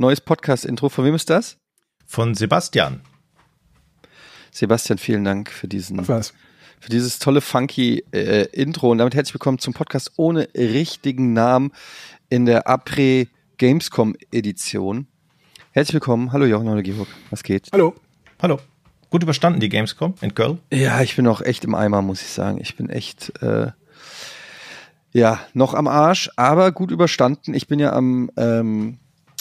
Neues Podcast-Intro. Von wem ist das? Von Sebastian. Sebastian, vielen Dank für diesen. Was? Für dieses tolle funky äh, Intro. Und damit herzlich willkommen zum Podcast ohne richtigen Namen in der Après Gamescom Edition. Herzlich willkommen. Hallo Jochen, hallo Georg. Was geht? Hallo. Hallo. Gut überstanden, die Gamescom in Köln? Ja, ich bin auch echt im Eimer, muss ich sagen. Ich bin echt, äh, ja, noch am Arsch, aber gut überstanden. Ich bin ja am, ähm,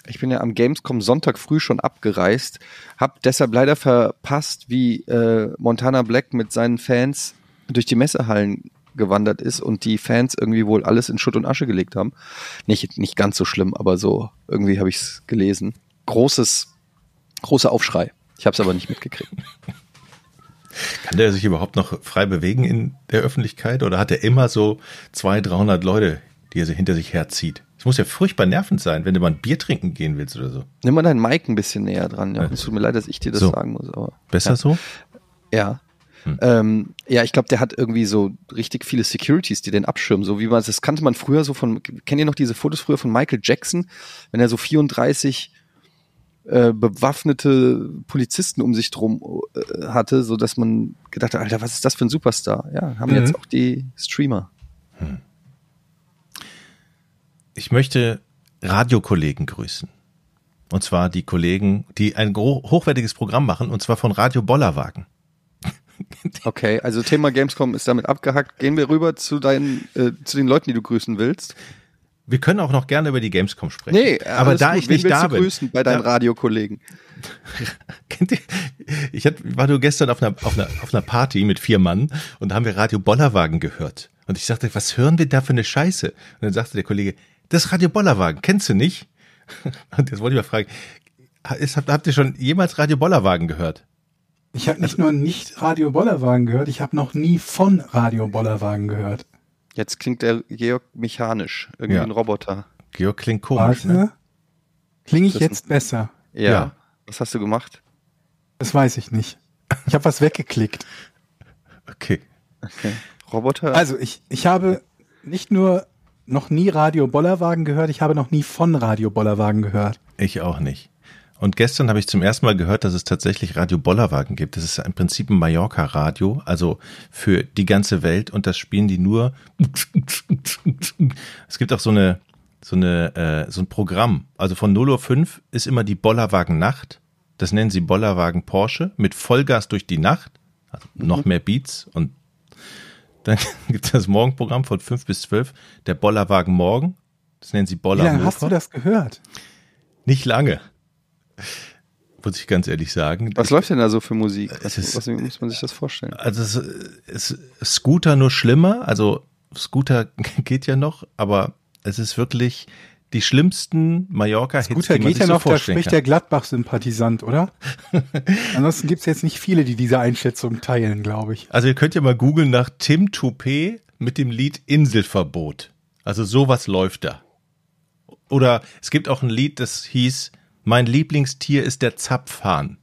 ich bin ja am Gamescom Sonntag früh schon abgereist, hab deshalb leider verpasst, wie äh, Montana Black mit seinen Fans durch die Messehallen gewandert ist und die Fans irgendwie wohl alles in Schutt und Asche gelegt haben. Nicht, nicht ganz so schlimm, aber so irgendwie habe ich es gelesen. Großes, großer Aufschrei. Ich habe es aber nicht mitgekriegt. Kann der sich überhaupt noch frei bewegen in der Öffentlichkeit oder hat er immer so 200, 300 Leute, die er hinter sich herzieht? Es muss ja furchtbar nervend sein, wenn du mal ein Bier trinken gehen willst oder so. Nimm mal deinen Mic ein bisschen näher dran. Ja. Es tut mir leid, dass ich dir das So. sagen muss. Aber Besser ja. so? Ja. Hm. Ähm, ja, ich glaube, der hat irgendwie so richtig viele Securities, die den abschirmen. So wie man das kannte man früher so von. Kennt ihr noch diese Fotos früher von Michael Jackson, wenn er so 34 äh, bewaffnete Polizisten um sich drum äh, hatte, so dass man gedacht hat, Alter, was ist das für ein Superstar? Ja, haben Mhm. jetzt auch die Streamer. Ich möchte Radiokollegen grüßen. Und zwar die Kollegen, die ein hochwertiges Programm machen, und zwar von Radio Bollerwagen. Okay, also Thema Gamescom ist damit abgehackt. Gehen wir rüber zu deinen, äh, zu den Leuten, die du grüßen willst. Wir können auch noch gerne über die Gamescom sprechen. Nee, aber da gut. ich Wen nicht da bin. grüßen bei deinen. Radiokollegen. Kennt ihr, ich hatte, war nur gestern auf einer, auf, einer, auf einer Party mit vier Mann und da haben wir Radio Bollerwagen gehört. Und ich sagte, was hören wir da für eine Scheiße? Und dann sagte der Kollege, das Radio Bollerwagen, kennst du nicht? Und jetzt wollte ich mal fragen, ist, habt, ihr schon jemals Radio Bollerwagen gehört? Ich habe nicht nur nicht Radio Bollerwagen gehört, ich habe noch nie von Radio Bollerwagen gehört. Jetzt klingt der Georg mechanisch, irgendwie Ja. ein Roboter. Georg klingt komisch, Warte. ne? Klinge ich jetzt besser? Ja. Ja. Was hast du gemacht? Das weiß ich nicht. Ich habe was weggeklickt. Okay. Okay. Roboter? Also ich, ich habe nicht nur noch nie Radio Bollerwagen gehört, ich habe noch nie von Radio Bollerwagen gehört. Ich auch nicht. Und gestern habe ich zum ersten Mal gehört, dass es tatsächlich Radio Bollerwagen gibt. Das ist im Prinzip ein Mallorca-Radio, also für die ganze Welt. Und das spielen die nur. Es gibt auch so eine, so eine, äh, so ein Programm. Also von 0.05 Uhr ist immer die Bollerwagen Nacht. Das nennen sie Bollerwagen Porsche mit Vollgas durch die Nacht. Also noch mehr Beats. Und dann gibt es das Morgenprogramm von 5 bis 12. Der Bollerwagen Morgen. Das nennen sie Wie Boller lange hast du das gehört? nicht lange. Muss ich ganz ehrlich sagen. was läuft denn da so für Musik? Es Was, ist- was muss man sich das vorstellen? Also es, es, Scooter nur schlimmer. Also Scooter geht ja noch, aber es ist wirklich die schlimmsten Mallorca-Hits, Guter die man geht sich ja so noch, da spricht kann. der Gladbach-Sympathisant, oder? Ansonsten gibt's jetzt nicht viele, die diese Einschätzung teilen, glaube ich. Also ihr könnt ja mal googeln nach Tim Toupet mit dem Lied Inselverbot. Also sowas läuft da. Oder es gibt auch ein Lied, das hieß Mein Lieblingstier ist der Zapfhahn.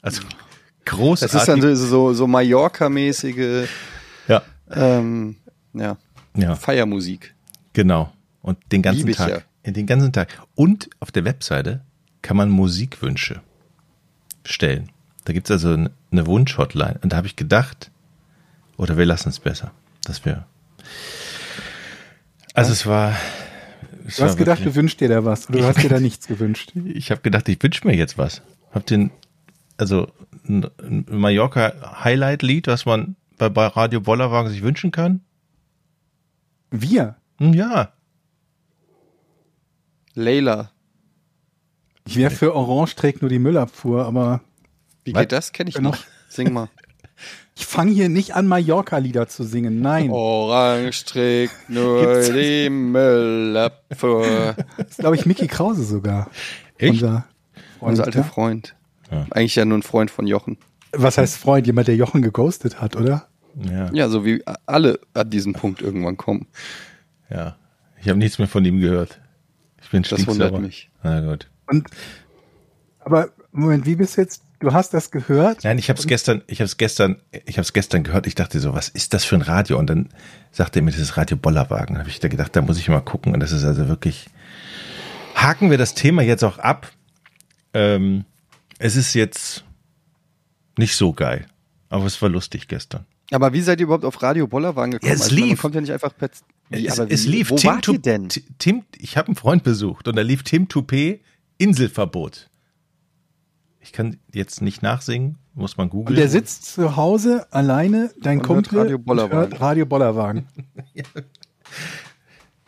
Also großartig. Das ist dann so, so, so Mallorca-mäßige ja, ähm, ja, ja. Feiermusik. Genau. Und den ganzen Tag. ja. In den ganzen Tag. Und auf der Webseite kann man Musikwünsche stellen. Da gibt's also eine Wunsch-Hotline. Und da habe ich gedacht, oder wir lassen es besser. Das wäre. Also es war. Es Du hast war gedacht, wirklich- du wünschst dir da was, oder du hast dir da nichts gewünscht. ich habe gedacht, ich wünsche mir jetzt was. Hab den, also ein ein Mallorca-Highlight-Lied, was man bei, bei Radio Bollerwagen sich wünschen kann? Wir? Hm, Ja, Layla. Ich wäre für Orange trägt nur die Müllabfuhr, aber Wie Was? geht das? Kenn ich Genau. nicht. Sing mal. ich fange hier nicht an, Mallorca-Lieder zu singen. Nein. Orange trägt nur Gibt's- die Müllabfuhr. Das ist, glaube ich, Mickey Krause sogar. Echt? Unser, Freund, Unser alter ja? Freund. Ja. Eigentlich ja nur ein Freund von Jochen. Was heißt Freund? Jemand, der Jochen geghostet hat, oder? Ja, Ja, so wie alle an diesen Punkt irgendwann kommen. ja. Ich habe nichts mehr von ihm gehört. Ich bin Das wundert mich. Na gut. Und aber Moment, wie bist du jetzt? Du hast das gehört? Nein, ich habe es gestern, ich habe es gestern, ich habe es gestern gehört. Ich dachte so, was ist das für ein Radio? Und dann sagte er mir, das ist Radio Bollerwagen. Da habe ich da gedacht, da muss ich mal gucken. Und das ist also wirklich. Haken wir das Thema jetzt auch ab. Ähm, es ist jetzt nicht so geil, aber es war lustig gestern. Aber wie seid ihr überhaupt auf Radio Bollerwagen gekommen? Ja, es Also, Man lief. kommt ja nicht einfach per. Wie, es, aber es wie- lief Wo Tim, wart denn? Tim, ich habe einen Freund besucht und da lief Tim Toupé Inselverbot. Ich kann jetzt nicht nachsingen, muss man Und googeln. der sitzt zu Hause alleine, dein Und hört Kumpel, Radio und Bollerwagen. hört Radio Bollerwagen.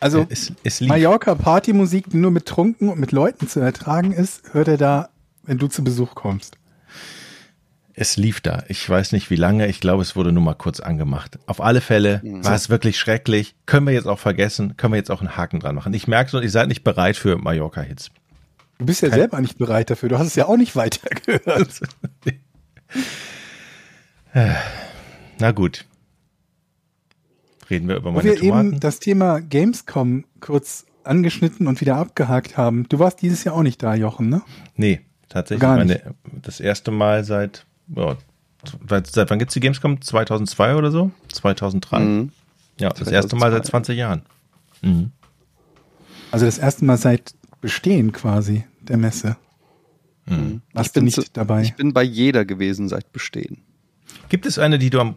Also es, es. Mallorca Partymusik, die nur mit Trunken und mit Leuten zu ertragen ist, hört er da, wenn du zu Besuch kommst. Es lief da. Ich weiß nicht wie lange. Ich glaube, es wurde nur mal kurz angemacht. Auf alle Fälle war es wirklich schrecklich. Können wir jetzt auch vergessen. Können wir jetzt auch einen Haken dran machen. Ich merke schon, ihr seid nicht bereit für Mallorca-Hits. Du bist ja selber nicht bereit dafür. Du hast es ja auch nicht weitergehört. Na gut. Reden wir über Wo meine wir Tomaten. eben das Thema Gamescom kurz angeschnitten und wieder abgehakt haben. Du warst dieses Jahr auch nicht da, Jochen, ne? nee, tatsächlich. Gar Meine, das erste Mal seit, ja, seit, wann gibt's die Gamescom? 2002 oder so? 2003? Mhm. Ja, das erste Mal seit 2002. 20 Jahren. Also das erste Mal seit Bestehen quasi der Messe. Mhm. Warst Ich du bin nicht zu- dabei? Ich bin bei jeder gewesen seit Bestehen. Gibt es eine, die du am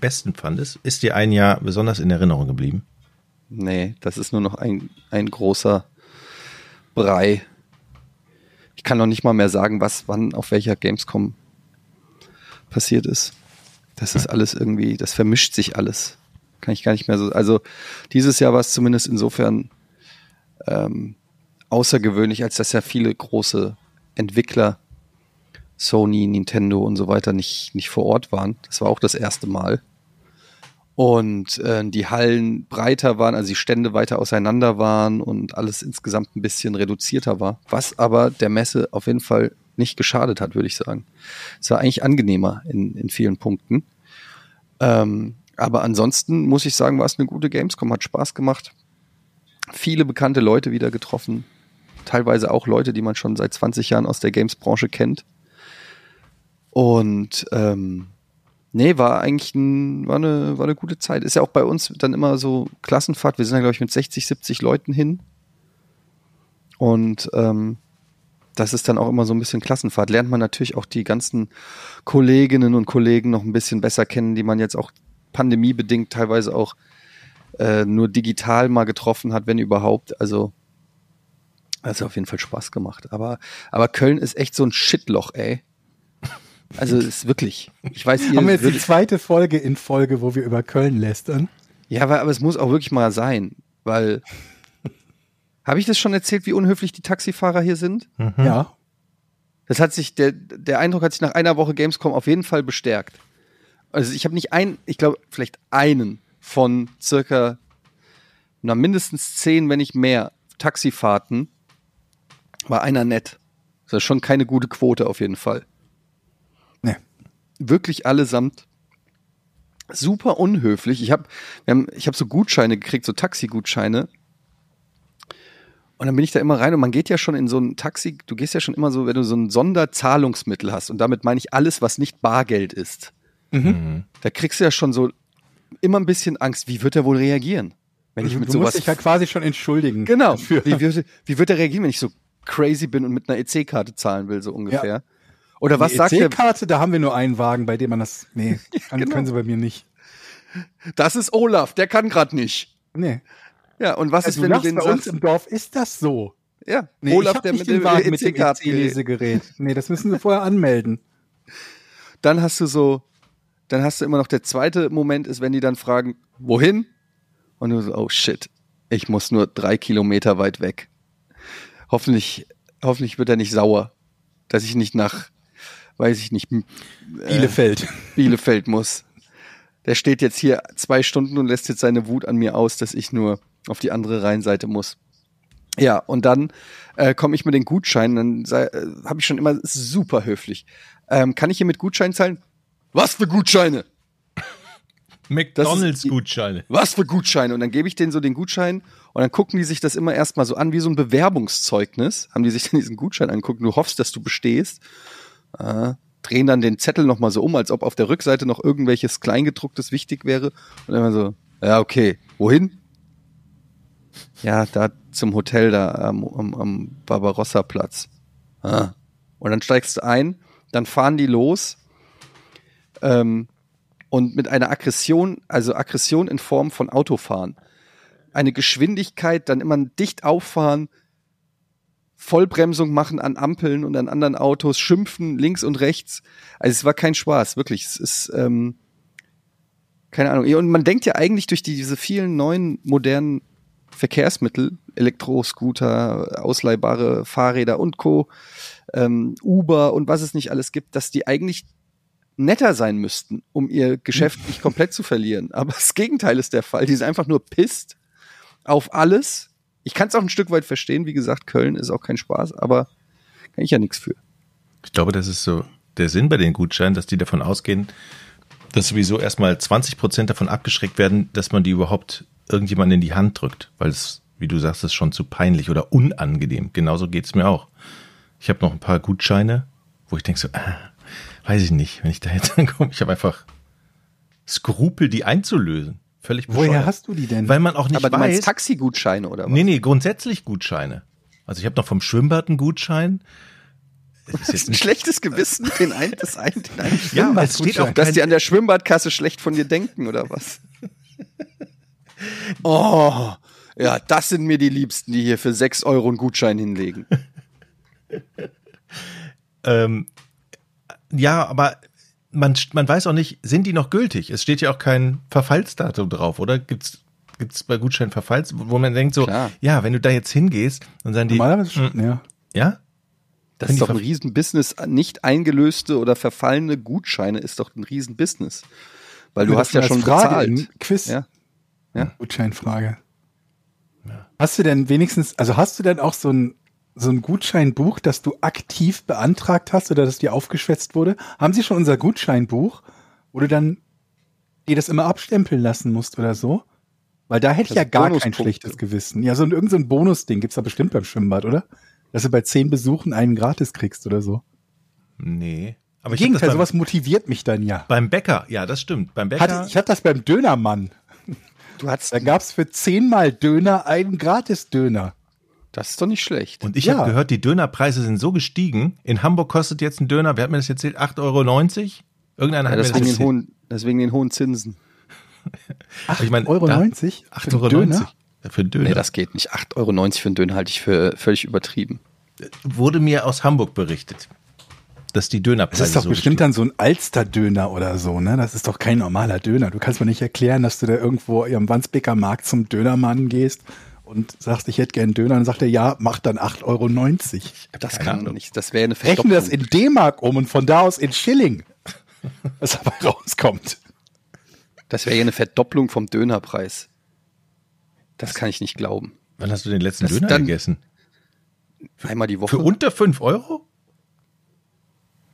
besten fandest? Ist dir ein Jahr besonders in Erinnerung geblieben? Nee, das ist nur noch ein, ein großer Brei. Ich kann noch nicht mal mehr sagen, was wann auf welcher Gamescom passiert ist. Das ist alles irgendwie, das vermischt sich alles. Kann ich gar nicht mehr so. Also dieses Jahr war es zumindest insofern ähm, außergewöhnlich, als dass ja viele große Entwickler, Sony, Nintendo und so weiter nicht, nicht vor Ort waren. Das war auch das erste Mal und äh, die Hallen breiter waren, also die Stände weiter auseinander waren und alles insgesamt ein bisschen reduzierter war, was aber der Messe auf jeden Fall nicht geschadet hat, würde ich sagen. Es war eigentlich angenehmer in, in vielen Punkten. Ähm, aber ansonsten muss ich sagen, war es eine gute Gamescom, hat Spaß gemacht. Viele bekannte Leute wieder getroffen. Teilweise auch Leute, die man schon seit 20 Jahren aus der Games-Branche kennt. Und ähm, Nee, war eigentlich ein, war, eine, war eine gute Zeit. Ist ja auch bei uns dann immer so Klassenfahrt. Wir sind da, glaube ich, mit 60, 70 Leuten hin. Und ähm, das ist dann auch immer so ein bisschen Klassenfahrt. Lernt man natürlich auch die ganzen Kolleginnen und Kollegen noch ein bisschen besser kennen, die man jetzt auch pandemiebedingt teilweise auch äh, nur digital mal getroffen hat, wenn überhaupt. Also, hat auf jeden Fall Spaß gemacht. Aber, aber Köln ist echt so ein Shitloch, ey. Also ist wirklich. Ich weiß, ihr Haben wir jetzt die zweite Folge in Folge, wo wir über Köln lästern? Ja, aber, aber es muss auch wirklich mal sein, weil. Habe ich das schon erzählt, wie unhöflich die Taxifahrer hier sind? Ja. Das hat sich, der, der Eindruck hat sich nach einer Woche Gamescom auf jeden Fall bestärkt. Also ich habe nicht einen, ich glaube, vielleicht einen von circa, na, mindestens zehn, wenn nicht mehr, Taxifahrten, war einer nett. Das ist schon keine gute Quote auf jeden Fall. Nee. Wirklich allesamt super unhöflich. Ich habe ich hab so Gutscheine gekriegt, so Taxigutscheine. Und dann bin ich da immer rein und man geht ja schon in so ein Taxi, du gehst ja schon immer so, wenn du so ein Sonderzahlungsmittel hast und damit meine ich alles, was nicht Bargeld ist. Da kriegst du ja schon so immer ein bisschen Angst, wie wird er wohl reagieren? Wenn ich du mit du sowas musst dich ja quasi schon entschuldigen. Genau. Dafür. Wie wird, wie wird er reagieren, wenn ich so crazy bin und mit einer EC-Karte zahlen will, so ungefähr? Oder was die sagt er? EC-Karte, da haben wir nur einen Wagen, bei dem man das. Nee, kann, genau. können sie bei mir nicht. Das ist Olaf, der kann gerade nicht. Nee. Ja, und was ist, Also wenn du lachst, den bei uns sagst? im Dorf ist das so. Ja, Nee, ich Olaf, hab der nicht mit den dem Wagen mit dem. EC-Lesegerät. Nee, das müssen sie vorher anmelden. dann hast du so, dann hast du immer noch der zweite Moment ist, wenn die dann fragen, wohin? Und du so, oh shit, ich muss nur drei Kilometer weit weg. Hoffentlich, hoffentlich wird er nicht sauer, dass ich nicht nach, weiß ich nicht, Bielefeld. Bielefeld muss. Der steht jetzt hier zwei Stunden und lässt jetzt seine Wut an mir aus, dass ich nur auf die andere Rheinseite muss. Ja, und dann äh, komme ich mit den Gutscheinen, dann äh, habe ich schon immer super höflich. Ähm, kann ich hier mit Gutscheinen zahlen? Was für Gutscheine? McDonalds-Gutscheine. Was für Gutscheine? Und dann gebe ich denen so den Gutschein und dann gucken die sich das immer erstmal so an wie so ein Bewerbungszeugnis. Haben die sich dann diesen Gutschein angucken. Du hoffst, dass du bestehst. Äh, drehen dann den Zettel nochmal so um, als ob auf der Rückseite noch irgendwelches Kleingedrucktes wichtig wäre. Und dann immer so, ja, okay, wohin? Ja, da zum Hotel da am, am, am Barbarossa-Platz. Ah. Und dann steigst du ein, dann fahren die los ähm, und mit einer Aggression, also Aggression in Form von Autofahren. Eine Geschwindigkeit, dann immer dicht auffahren, Vollbremsung machen an Ampeln und an anderen Autos, schimpfen links und rechts. Also es war kein Spaß, wirklich. Es ist ähm, keine Ahnung. Und man denkt ja eigentlich durch die, diese vielen neuen modernen Verkehrsmittel, Elektroscooter, ausleihbare Fahrräder und Co., ähm, Uber und was es nicht alles gibt, dass die eigentlich netter sein müssten, um ihr Geschäft nicht komplett zu verlieren. Aber das Gegenteil ist der Fall. Die sind einfach nur pisst auf alles. Ich kann es auch ein Stück weit verstehen. Wie gesagt, Köln ist auch kein Spaß, aber kann ich ja nichts für. Ich glaube, das ist so der Sinn bei den Gutscheinen, dass die davon ausgehen, dass sowieso erstmal 20 Prozent davon abgeschreckt werden, dass man die überhaupt irgendjemand in die Hand drückt, weil es, wie du sagst, ist schon zu peinlich oder unangenehm. Genauso geht es mir auch. Ich habe noch ein paar Gutscheine, wo ich denke so, ah, weiß ich nicht, wenn ich da jetzt ankomme, ich habe einfach Skrupel, die einzulösen. Völlig bescheuert. Woher hast du die denn? Weil man auch nicht Aber du weiß. meinst Taxigutscheine oder was? nee, nee, grundsätzlich Gutscheine. Also ich habe noch vom Schwimmbad einen Gutschein. Das ist ein schlechtes Gewissen, den einen, das einen, den einen ja, es steht auch dass die an der Schwimmbadkasse schlecht von dir denken oder was? Oh, ja, das sind mir die Liebsten, die hier für 6 Euro einen Gutschein hinlegen. ähm, ja, aber man, man weiß auch nicht, sind die noch gültig? Es steht ja auch kein Verfallsdatum drauf, oder? Gibt's gibt's bei Gutscheinen Verfalls, wo man denkt so, Klar. ja, wenn du da jetzt hingehst, dann sagen die, Normalerweise schon, ja. ja, Das ist doch ein Riesenbusiness. Nicht eingelöste oder verfallene Gutscheine ist doch ein Riesenbusiness. Weil du hast ja schon bezahlt. Quiz. Ja. Gutscheinfrage. Hast du denn wenigstens, also hast du denn auch so ein, so ein Gutscheinbuch, das du aktiv beantragt hast oder das dir aufgeschwätzt wurde? Haben Sie schon unser Gutscheinbuch, wo du dann dir das immer abstempeln lassen musst oder so? Weil da hätte ich ja gar kein schlechtes Gewissen. Ja, so ein, irgend so ein Bonusding gibt's da bestimmt beim Schwimmbad, oder? Dass du bei zehn Besuchen einen gratis kriegst oder so. nee. Aber Im Gegenteil, das beim, sowas motiviert mich dann ja. beim Bäcker, ja, das stimmt. Beim Bäcker, Hatte, ich hatte das beim Dönermann. Du hast, Da gab's für zehnmal Döner einen Gratis-Döner. das ist doch nicht schlecht. und ich Ja. habe gehört, die Dönerpreise sind so gestiegen. In Hamburg kostet jetzt ein Döner, wer hat mir das erzählt, 8,90 Euro? Irgendeiner ja, hat mir das den erzählt. deswegen den hohen Zinsen. Ach, Ich mein, Euro da- 90? 8,90 für Euro. Döner? Ja, Für einen Döner. Nee, das geht nicht. 8,90 Euro für einen Döner halte ich für völlig übertrieben. wurde mir aus Hamburg berichtet, dass die Dönerpreise Das ist doch so bestimmt gestiegen dann so ein Alster-Döner oder so, ne? Das ist doch kein normaler Döner. Du kannst mir nicht erklären, dass du da irgendwo am Wandsbeker Markt zum Dönermann gehst und sagst, ich hätte gern Döner. Und dann sagt er, ja, mach dann 8,90 Euro. Das Keine kann Ahnung. nicht. Das wäre eine Rechne Verdopplung. das in D-Mark um und von da aus in Schilling. Was dabei rauskommt. Das wäre ja eine Verdopplung vom Dönerpreis. Das kann ich nicht glauben. Wann hast du den letzten Das Döner gegessen? Einmal die Woche. Für unter 5 Euro?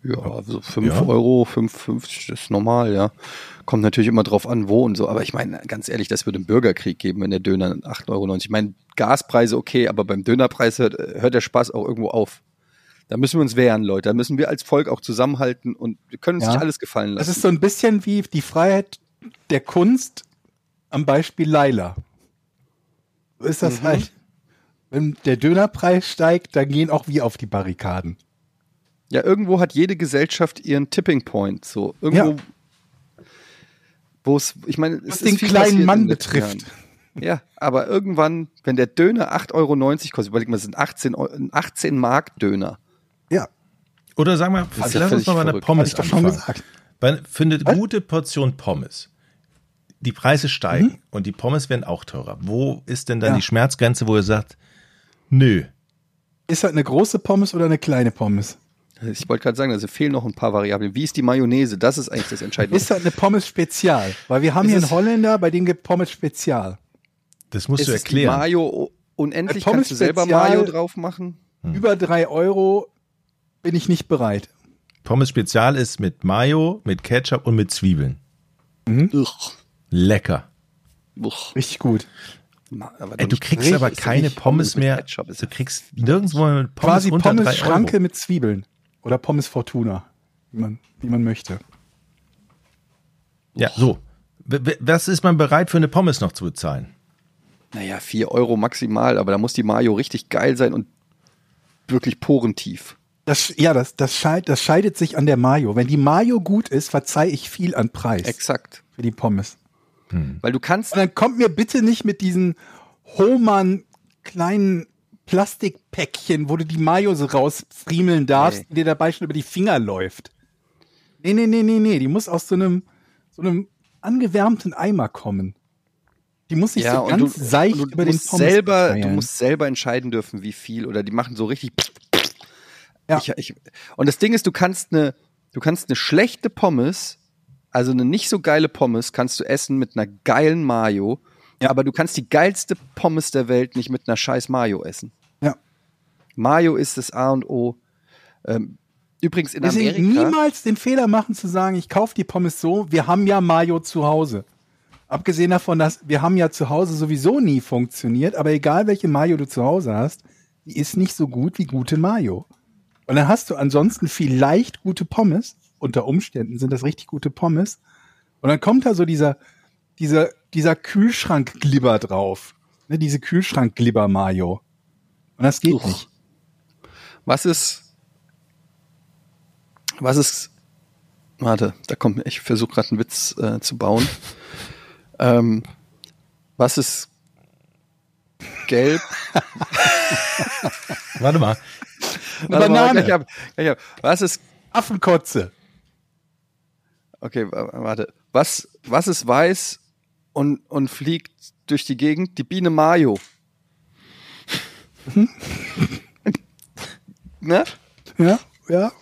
Ja, so 5 Ja. Euro, 5,50 ist normal, ja. Kommt natürlich immer drauf an, wo und so. Aber ich meine, ganz ehrlich, das würde einen Bürgerkrieg geben, wenn der Döner 8,90 Euro. Ich meine, Gaspreise okay, aber beim Dönerpreis hört, hört der Spaß auch irgendwo auf. Da müssen wir uns wehren, Leute. Da müssen wir als Volk auch zusammenhalten und wir können uns Ja. nicht alles gefallen lassen. Das ist so ein bisschen wie die Freiheit der Kunst am Beispiel Laila. So ist das Mhm. halt. Wenn der Dönerpreis steigt, dann gehen auch wir auf die Barrikaden. Ja, irgendwo hat jede Gesellschaft ihren Tipping Point. So, irgendwo, Ja. wo es, ich meine, es Was ist den viel kleinen Mann betrifft. Jahren. Ja, aber irgendwann, wenn der Döner 8,90 Euro kostet, überleg mal, das sind 18, Eu- ein 18 Mark Döner. Ja, Oder sagen wir, ja lass uns mal bei einer verrückt. habe Pommes ich doch schon anfangen. gesagt. Bei, für eine Was? gute Portion Pommes. Die Preise steigen Mhm. und die Pommes werden auch teurer. Wo ist denn dann Ja. die Schmerzgrenze, wo ihr sagt, nö, Ist das eine große Pommes oder eine kleine Pommes? Ich wollte gerade sagen, also fehlen noch ein paar Variablen. Wie ist die Mayonnaise? Das ist eigentlich das Entscheidende. Ist das eine Pommes Spezial? Weil wir haben Ist hier einen Holländer, bei dem gibt Pommes Spezial. das musst ist du erklären. Mayo unendlich Pommes kannst du selber Spezial- Mayo drauf machen. Über drei Euro bin ich nicht bereit. Pommes Spezial ist mit Mayo, mit Ketchup und mit Zwiebeln. Lecker. Uch. Richtig gut. Ey, du kriegst richtig- aber keine Pommes mehr. Ketchup, Du kriegst nirgendwo mit Pommes Quasi unter Pommes drei Schranke Euro. mit Zwiebeln. Oder Pommes Fortuna. Wie man, wie man möchte. Ja, so. Was ist man bereit für eine Pommes noch zu bezahlen? Naja, 4 Euro maximal, aber da muss die Mayo richtig geil sein und wirklich porentief. Das, ja, das, das, scheid, das scheidet sich an der Mayo. Wenn die Mayo gut ist, verzeih ich viel an Preis Exakt. für die Pommes. Weil du kannst, Und dann kommt mir bitte nicht mit diesen Hohmann kleinen Plastikpäckchen, wo du die Mayo so rausfriemeln darfst, Nee. die dir dabei schon über die Finger läuft. Nee, nee, nee, nee, nee. Die muss aus so einem, so einem angewärmten Eimer kommen. Die muss sich so und ganz du, seicht du über den musst Pommes selber, du musst selber entscheiden dürfen, wie viel oder die machen so richtig. Ja. Ich, ich, und das Ding ist, du kannst eine, du kannst eine schlechte Pommes, also eine nicht so geile Pommes, kannst du essen mit einer geilen Mayo, Ja. aber du kannst die geilste Pommes der Welt nicht mit einer scheiß Mayo essen. Mayo ist das A und O. Ähm, übrigens in Deswegen Amerika. niemals den Fehler machen zu sagen, ich kaufe die Pommes so, wir haben ja Mayo zu Hause. Abgesehen davon, dass wir haben ja zu Hause sowieso nie funktioniert, aber egal welche Mayo du zu Hause hast, die ist nicht so gut wie gute Mayo. Und dann hast du ansonsten vielleicht gute Pommes, unter Umständen sind das richtig gute Pommes. Und dann kommt da so dieser, dieser, dieser Kühlschrank-Glibber drauf. Ne, diese Kühlschrank-Glibber-Mayo. Und das geht Uch. nicht. Was ist. Was ist. Warte, da kommt. Ich versuche gerade einen Witz äh, zu bauen. ähm, was ist gelb? Warte mal. Eine Warte mal, Banane. gleich ab, gleich ab. Was ist. Affenkotze. Okay, wa- warte. Was, was ist weiß und, und fliegt durch die Gegend? Die Biene Mayo. ne? Ja, ja.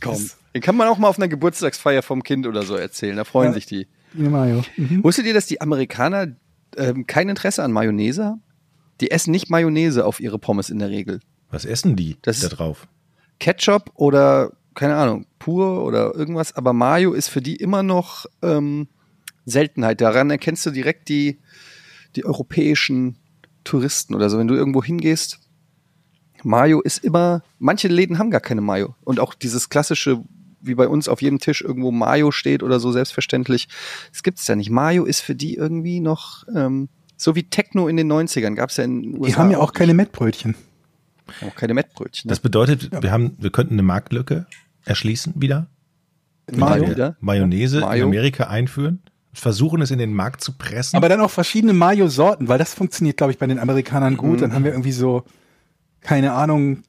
Komm. Den kann man auch mal auf einer Geburtstagsfeier vom Kind oder so erzählen. Da freuen Ja. sich die. Die Mayo. Mhm. Wusstet ihr, dass die Amerikaner ähm, kein Interesse an Mayonnaise haben? Die essen nicht Mayonnaise auf ihre Pommes in der Regel. Was essen die Das da drauf? Ketchup oder, keine Ahnung, pur oder irgendwas, aber Mayo ist für die immer noch ähm, Seltenheit. Daran erkennst du direkt die, die europäischen Touristen oder so. Wenn du irgendwo hingehst, Mayo ist immer, manche Läden haben gar keine Mayo. Und auch dieses klassische, wie bei uns auf jedem Tisch irgendwo Mayo steht oder so, selbstverständlich, das gibt's ja nicht. Mayo ist für die irgendwie noch, ähm, so wie Techno in den 90ern, gab's ja in den USA Die haben ja auch keine Mettbrötchen. auch keine Mettbrötchen. Das bedeutet, wir haben, wir könnten eine Marktlücke erschließen wieder. Mayo. Wieder? Mayonnaise in Mayo. Amerika einführen. Versuchen es in den Markt zu pressen. Aber dann auch verschiedene Mayo-Sorten, weil das funktioniert, glaube ich, bei den Amerikanern gut. Dann haben wir irgendwie so, keine Ahnung,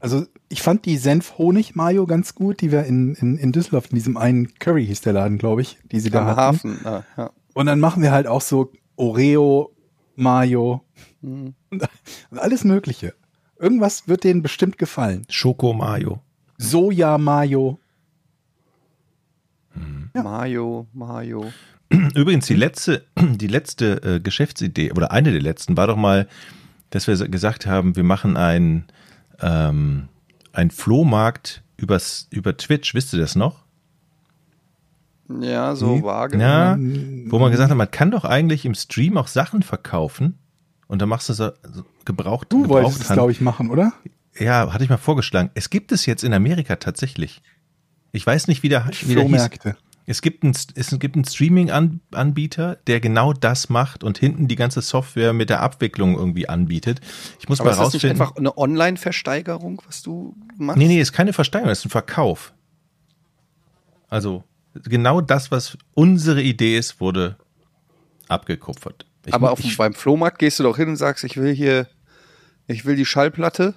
also ich fand die Senf-Honig-Mayo ganz gut, die wir in, in, in Düsseldorf, in diesem einen Curry hieß der Laden, glaube ich, die sie da am hatten. Hafen. Ah, ja. Und dann machen wir halt auch so Oreo, Mayo Mhm. und, alles Mögliche. Irgendwas wird denen bestimmt gefallen. Schoko Mayo. Soja-Mayo. Ja. Mayo, Mayo. Übrigens, die letzte, die letzte äh, Geschäftsidee, oder eine der letzten, war doch mal, dass wir gesagt haben, wir machen ein, ähm, ein Flohmarkt übers, über Twitch, wisst ihr das noch? Ja, so Nee. vage. Ja, wo man gesagt hat, man kann doch eigentlich im Stream auch Sachen verkaufen und dann machst du so, so gebraucht, Du wolltest es, glaube ich, machen, oder? Ja, hatte ich mal vorgeschlagen. Es gibt es jetzt in Amerika tatsächlich. Ich weiß nicht, wie der, wie der hieß. Es gibt einen, es gibt einen Streaming-Anbieter, der genau das macht und hinten die ganze Software mit der Abwicklung irgendwie anbietet. Ich muss Aber mal ist das nicht rausfinden. einfach eine Online-Versteigerung, was du machst? nee, nee, ist keine Versteigerung, das ist ein Verkauf. Also genau das, was unsere Idee ist, wurde abgekupfert. Ich, Aber auf, ich, beim Flohmarkt gehst du doch hin und sagst, ich will hier, ich will die Schallplatte.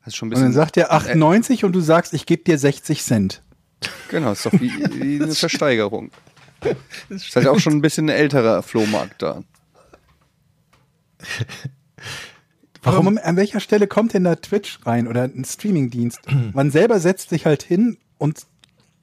Das ist schon ein Und dann bisschen. sagt er 98 und du sagst, ich gebe dir 60 Cent. Genau, ist doch wie, wie eine Versteigerung. Ist halt auch schon ein bisschen ein älterer Flohmarkt da. Aber Moment, an welcher Stelle kommt denn da Twitch rein oder ein Streamingdienst? Man selber setzt sich halt hin und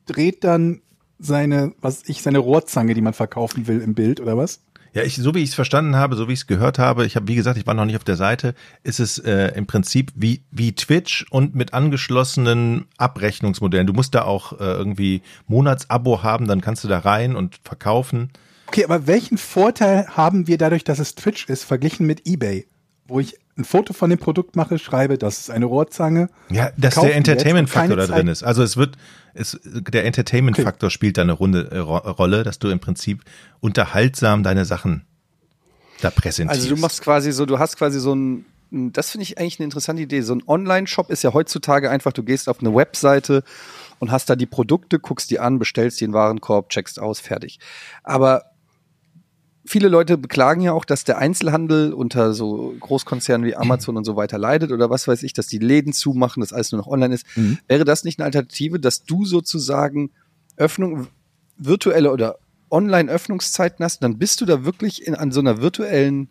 dreht dann seine, was ich, seine Rohrzange, die man verkaufen will, im Bild oder was? Ja, ich, so wie ich es verstanden habe, so wie ich es gehört habe, ich habe, wie gesagt, ich war noch nicht auf der Seite, ist es äh, im Prinzip wie, wie Twitch und mit angeschlossenen Abrechnungsmodellen. Du musst da auch äh, irgendwie Monatsabo haben, dann kannst du da rein und verkaufen. Okay, aber welchen Vorteil haben wir dadurch, dass es Twitch ist, verglichen mit eBay? Wo ich ein Foto von dem Produkt mache, schreibe, das ist eine Rohrzange. Ja, dass der Entertainment-Faktor da drin ist. Also es wird, es, der Entertainment-Faktor spielt da eine Runde, äh, Ro- Rolle, dass du im Prinzip unterhaltsam deine Sachen da präsentierst. Also du machst quasi so, du hast quasi so ein, das finde ich eigentlich eine interessante Idee. So ein Online-Shop ist ja heutzutage einfach, du gehst auf eine Webseite und hast da die Produkte, guckst die an, bestellst die in den Warenkorb, checkst aus, fertig. Aber viele Leute beklagen ja auch, dass der Einzelhandel unter so Großkonzernen wie Amazon und so weiter leidet oder was weiß ich, dass die Läden zumachen, dass alles nur noch online ist. Mhm. Wäre das nicht eine Alternative, dass du sozusagen Öffnung, virtuelle oder Online-Öffnungszeiten hast, dann bist du da wirklich in, an so einer virtuellen,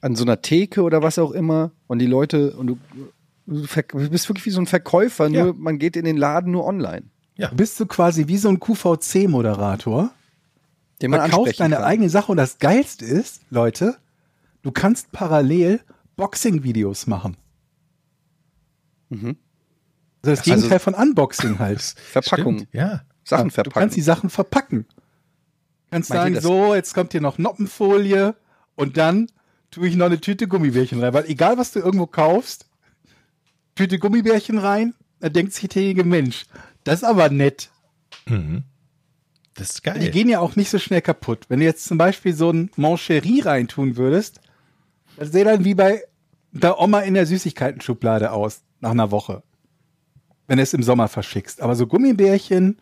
an so einer Theke oder was auch immer und die Leute, und du, du du bist wirklich wie so ein Verkäufer, Ja. nur man geht in den Laden nur online, Du bist so quasi wie so ein QVC-Moderator. Den man Verkaufst ansprechen deine kann. eigene Sache und das Geilste ist, Leute, du kannst parallel Boxing-Videos machen. Mhm. Also das Also- Gegenteil von Unboxing halt. Verpackung, Stimmt, ja. Sachen Du verpacken. kannst die Sachen verpacken. Du kannst Meint sagen, das- so, jetzt kommt hier noch Noppenfolie und dann tue ich noch eine Tüte Gummibärchen rein. Weil egal, was du irgendwo kaufst, Tüte Gummibärchen rein, da denkt sich derjenige, Mensch, das ist aber nett. Mhm. Das ist geil. Die gehen ja auch nicht so schnell kaputt. Wenn du jetzt zum Beispiel so ein Mancherie reintun würdest, das sähe dann wie bei der Oma in der Süßigkeiten-Schublade aus, nach einer Woche. Wenn du es im Sommer verschickst. Aber so Gummibärchen,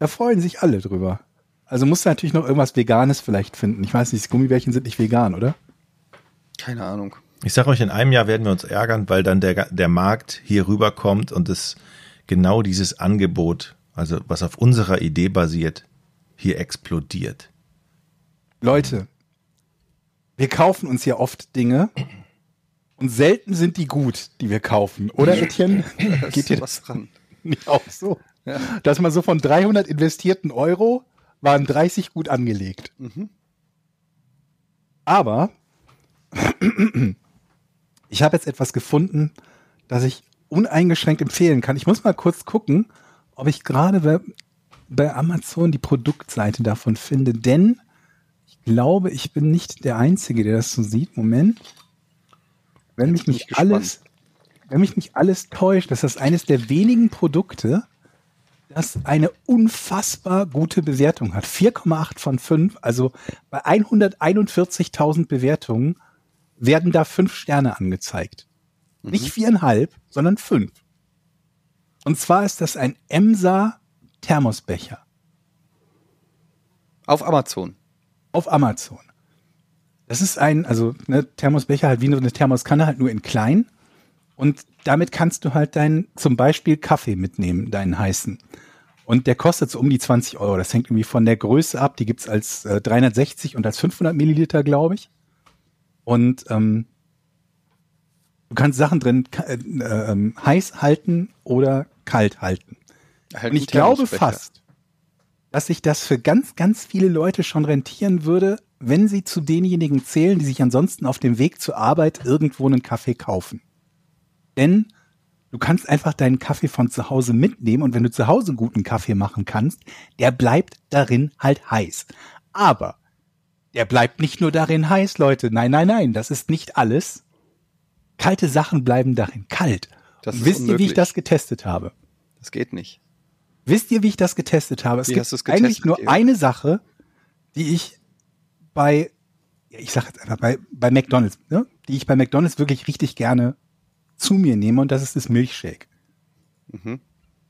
da freuen sich alle drüber. Also musst du natürlich noch irgendwas Veganes vielleicht finden. Ich weiß nicht, Gummibärchen sind nicht vegan, oder? Keine Ahnung. Ich sage euch, in einem Jahr werden wir uns ärgern, weil dann der, der Markt hier rüberkommt und es genau dieses Angebot, also was auf unserer Idee basiert, hier explodiert. Leute, wir kaufen uns ja oft Dinge und selten sind die gut, die wir kaufen. Oder, Etienne? Da Geht ist dir was dran. nicht auch so? Dass man so von 300 investierten Euro waren 30 gut angelegt. Mhm. Aber ich habe jetzt etwas gefunden, das ich uneingeschränkt empfehlen kann. Ich muss mal kurz gucken, ob ich gerade bei, bei Amazon die Produktseite davon finde, denn ich glaube, ich bin nicht der Einzige, der das so sieht. Moment. Wenn mich nicht alles, wenn mich nicht alles täuscht, das ist eines der wenigen Produkte, das eine unfassbar gute Bewertung hat. 4,8 von 5. Also bei 141.000 Bewertungen werden da fünf Sterne angezeigt. Nicht viereinhalb, sondern fünf. Und zwar ist das ein Emsa Thermosbecher Auf Amazon. auf Amazon. Das ist ein, also ne, Thermosbecher halt wie nur eine Thermoskanne, halt nur in klein. Und damit kannst du halt deinen, zum Beispiel Kaffee mitnehmen, deinen heißen. Und der kostet so um die 20 Euro. Das hängt irgendwie von der Größe ab. Die gibt's als äh, 360 und als 500 Milliliter, glaube ich. Und ähm, du kannst Sachen drin ka- äh, ähm, heiß halten oder kalt halten. Halt Und ich glaube fast, dass sich das für ganz, ganz viele Leute schon rentieren würde, wenn sie zu denjenigen zählen, die sich ansonsten auf dem Weg zur Arbeit irgendwo einen Kaffee kaufen. Denn du kannst einfach deinen Kaffee von zu Hause mitnehmen und wenn du zu Hause guten Kaffee machen kannst, der bleibt darin halt heiß. Aber der bleibt nicht nur darin heiß, Leute. Nein, nein, nein, das ist nicht alles. Kalte Sachen bleiben darin kalt. Das wisst ihr, wie ich das getestet habe? Das geht nicht. Wisst ihr, wie ich das getestet habe? Es Wie gibt eigentlich nur Diego? eine Sache, die ich bei, ich sag jetzt einfach bei, bei McDonalds, ne? die ich bei McDonalds wirklich richtig gerne zu mir nehme und das ist das Milchshake. Mhm.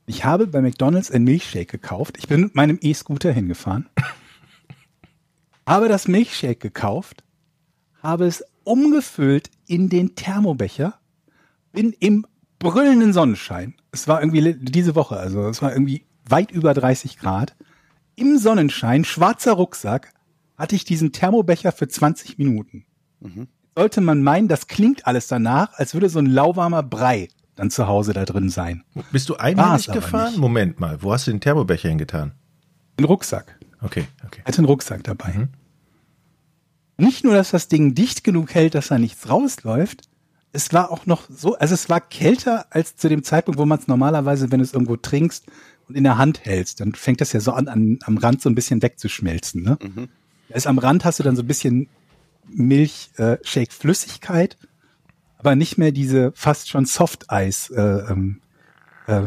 Ich habe bei McDonalds ein Milchshake gekauft. Ich bin mit meinem E-Scooter hingefahren, habe das Milchshake gekauft, habe es umgefüllt in den Thermobecher, bin im brüllenden Sonnenschein. Es war irgendwie diese Woche, also es war irgendwie weit über 30 Grad. Im Sonnenschein, schwarzer Rucksack, hatte ich diesen Thermobecher für 20 Minuten. Mhm. Sollte man meinen, das klingt alles danach, als würde so ein lauwarmer Brei dann zu Hause da drin sein. Bist du aber gefahren? nicht. Moment mal, wo hast du den Thermobecher hingetan? Ein Rucksack. Okay, okay. Hatte einen Rucksack dabei. Mhm. nicht nur, dass das Ding dicht genug hält, dass da nichts rausläuft, es war auch noch so, also es war kälter als zu dem Zeitpunkt, wo man es normalerweise, wenn du es irgendwo trinkst und in der Hand hältst, dann fängt das ja so an, an am Rand so ein bisschen wegzuschmelzen. Ne? Mhm. Ist am Rand hast du dann so ein bisschen Milchshake-Flüssigkeit, äh, aber nicht mehr diese fast schon Soft-Eis-Konsistenz. Äh, ähm, äh,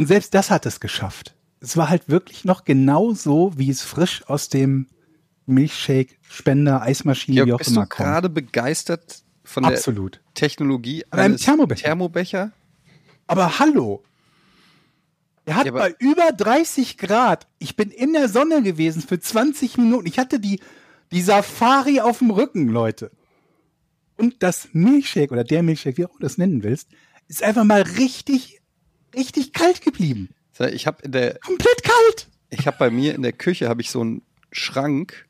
und selbst das hat es geschafft. Es war halt wirklich noch genau so, wie es frisch aus dem Milchshake, Spender, Eismaschine, ja, wie auch bist immer du gerade begeistert von Absolut. der Technologie eines Thermobecher. Thermobecher? Aber hallo. Er hat ja, bei über 30 Grad. Ich bin in der Sonne gewesen für 20 Minuten. Ich hatte die, die Safari auf dem Rücken, Leute. Und das Milchshake oder der Milchshake, wie auch du das nennen willst, ist einfach mal richtig, richtig kalt geblieben. Ich habe in der komplett kalt. Ich habe bei mir in der Küche habe ich so einen Schrank,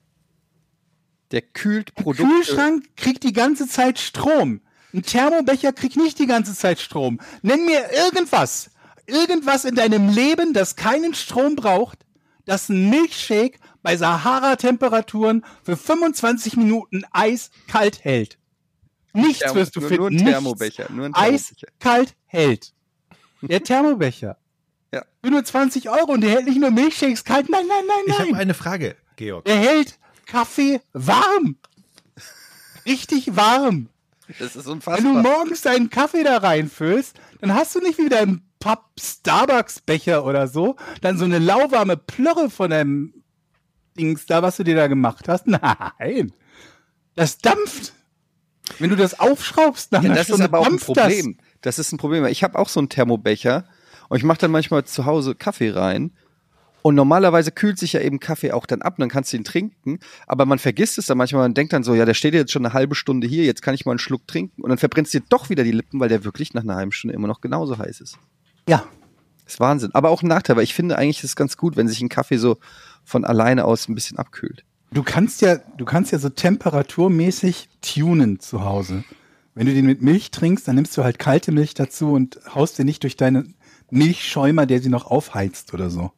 der kühlt Produkte. Ein Kühlschrank kriegt die ganze Zeit Strom. Ein Thermobecher kriegt nicht die ganze Zeit Strom. Nenn mir irgendwas, irgendwas in deinem Leben, das keinen Strom braucht, das ein Milchshake bei Sahara-Temperaturen für 25 Minuten eiskalt hält. Nichts Thermo, wirst du nur, finden. Nur ein Thermobecher. Nur ein Thermobecher. Eiskalt hält. Der Thermobecher. ja. Für nur 20 Euro und der hält nicht nur Milchshakes kalt. Nein, nein, nein, nein. Ich habe eine Frage, Georg. Der hält Kaffee warm. Richtig warm. Das ist unfassbar. Wenn du morgens deinen Kaffee da reinfüllst, dann hast du nicht wieder einen Pub Starbucks Becher oder so, dann so eine lauwarme Plörre von deinem Dings da, was du dir da gemacht hast. Nein. Das dampft. Wenn du das aufschraubst, dann ja, das ist aber auch ein Problem. Das. das ist ein Problem. Ich habe auch so einen Thermobecher und ich mache dann manchmal zu Hause Kaffee rein und normalerweise kühlt sich ja eben Kaffee auch dann ab, dann kannst du ihn trinken. Aber man vergisst es dann manchmal, man denkt dann so, ja, der steht jetzt schon eine halbe Stunde hier, jetzt kann ich mal einen Schluck trinken. Und dann verbrennst du dir doch wieder die Lippen, weil der wirklich nach einer halben Stunde immer noch genauso heiß ist. Ja. Das ist Wahnsinn. Aber auch ein Nachteil, weil ich finde eigentlich, ist es ganz gut, wenn sich ein Kaffee so von alleine aus ein bisschen abkühlt. Du kannst ja, du kannst ja so temperaturmäßig tunen zu Hause. Wenn du den mit Milch trinkst, dann nimmst du halt kalte Milch dazu und haust dir nicht durch deine Milchschäumer, der sie noch aufheizt oder so.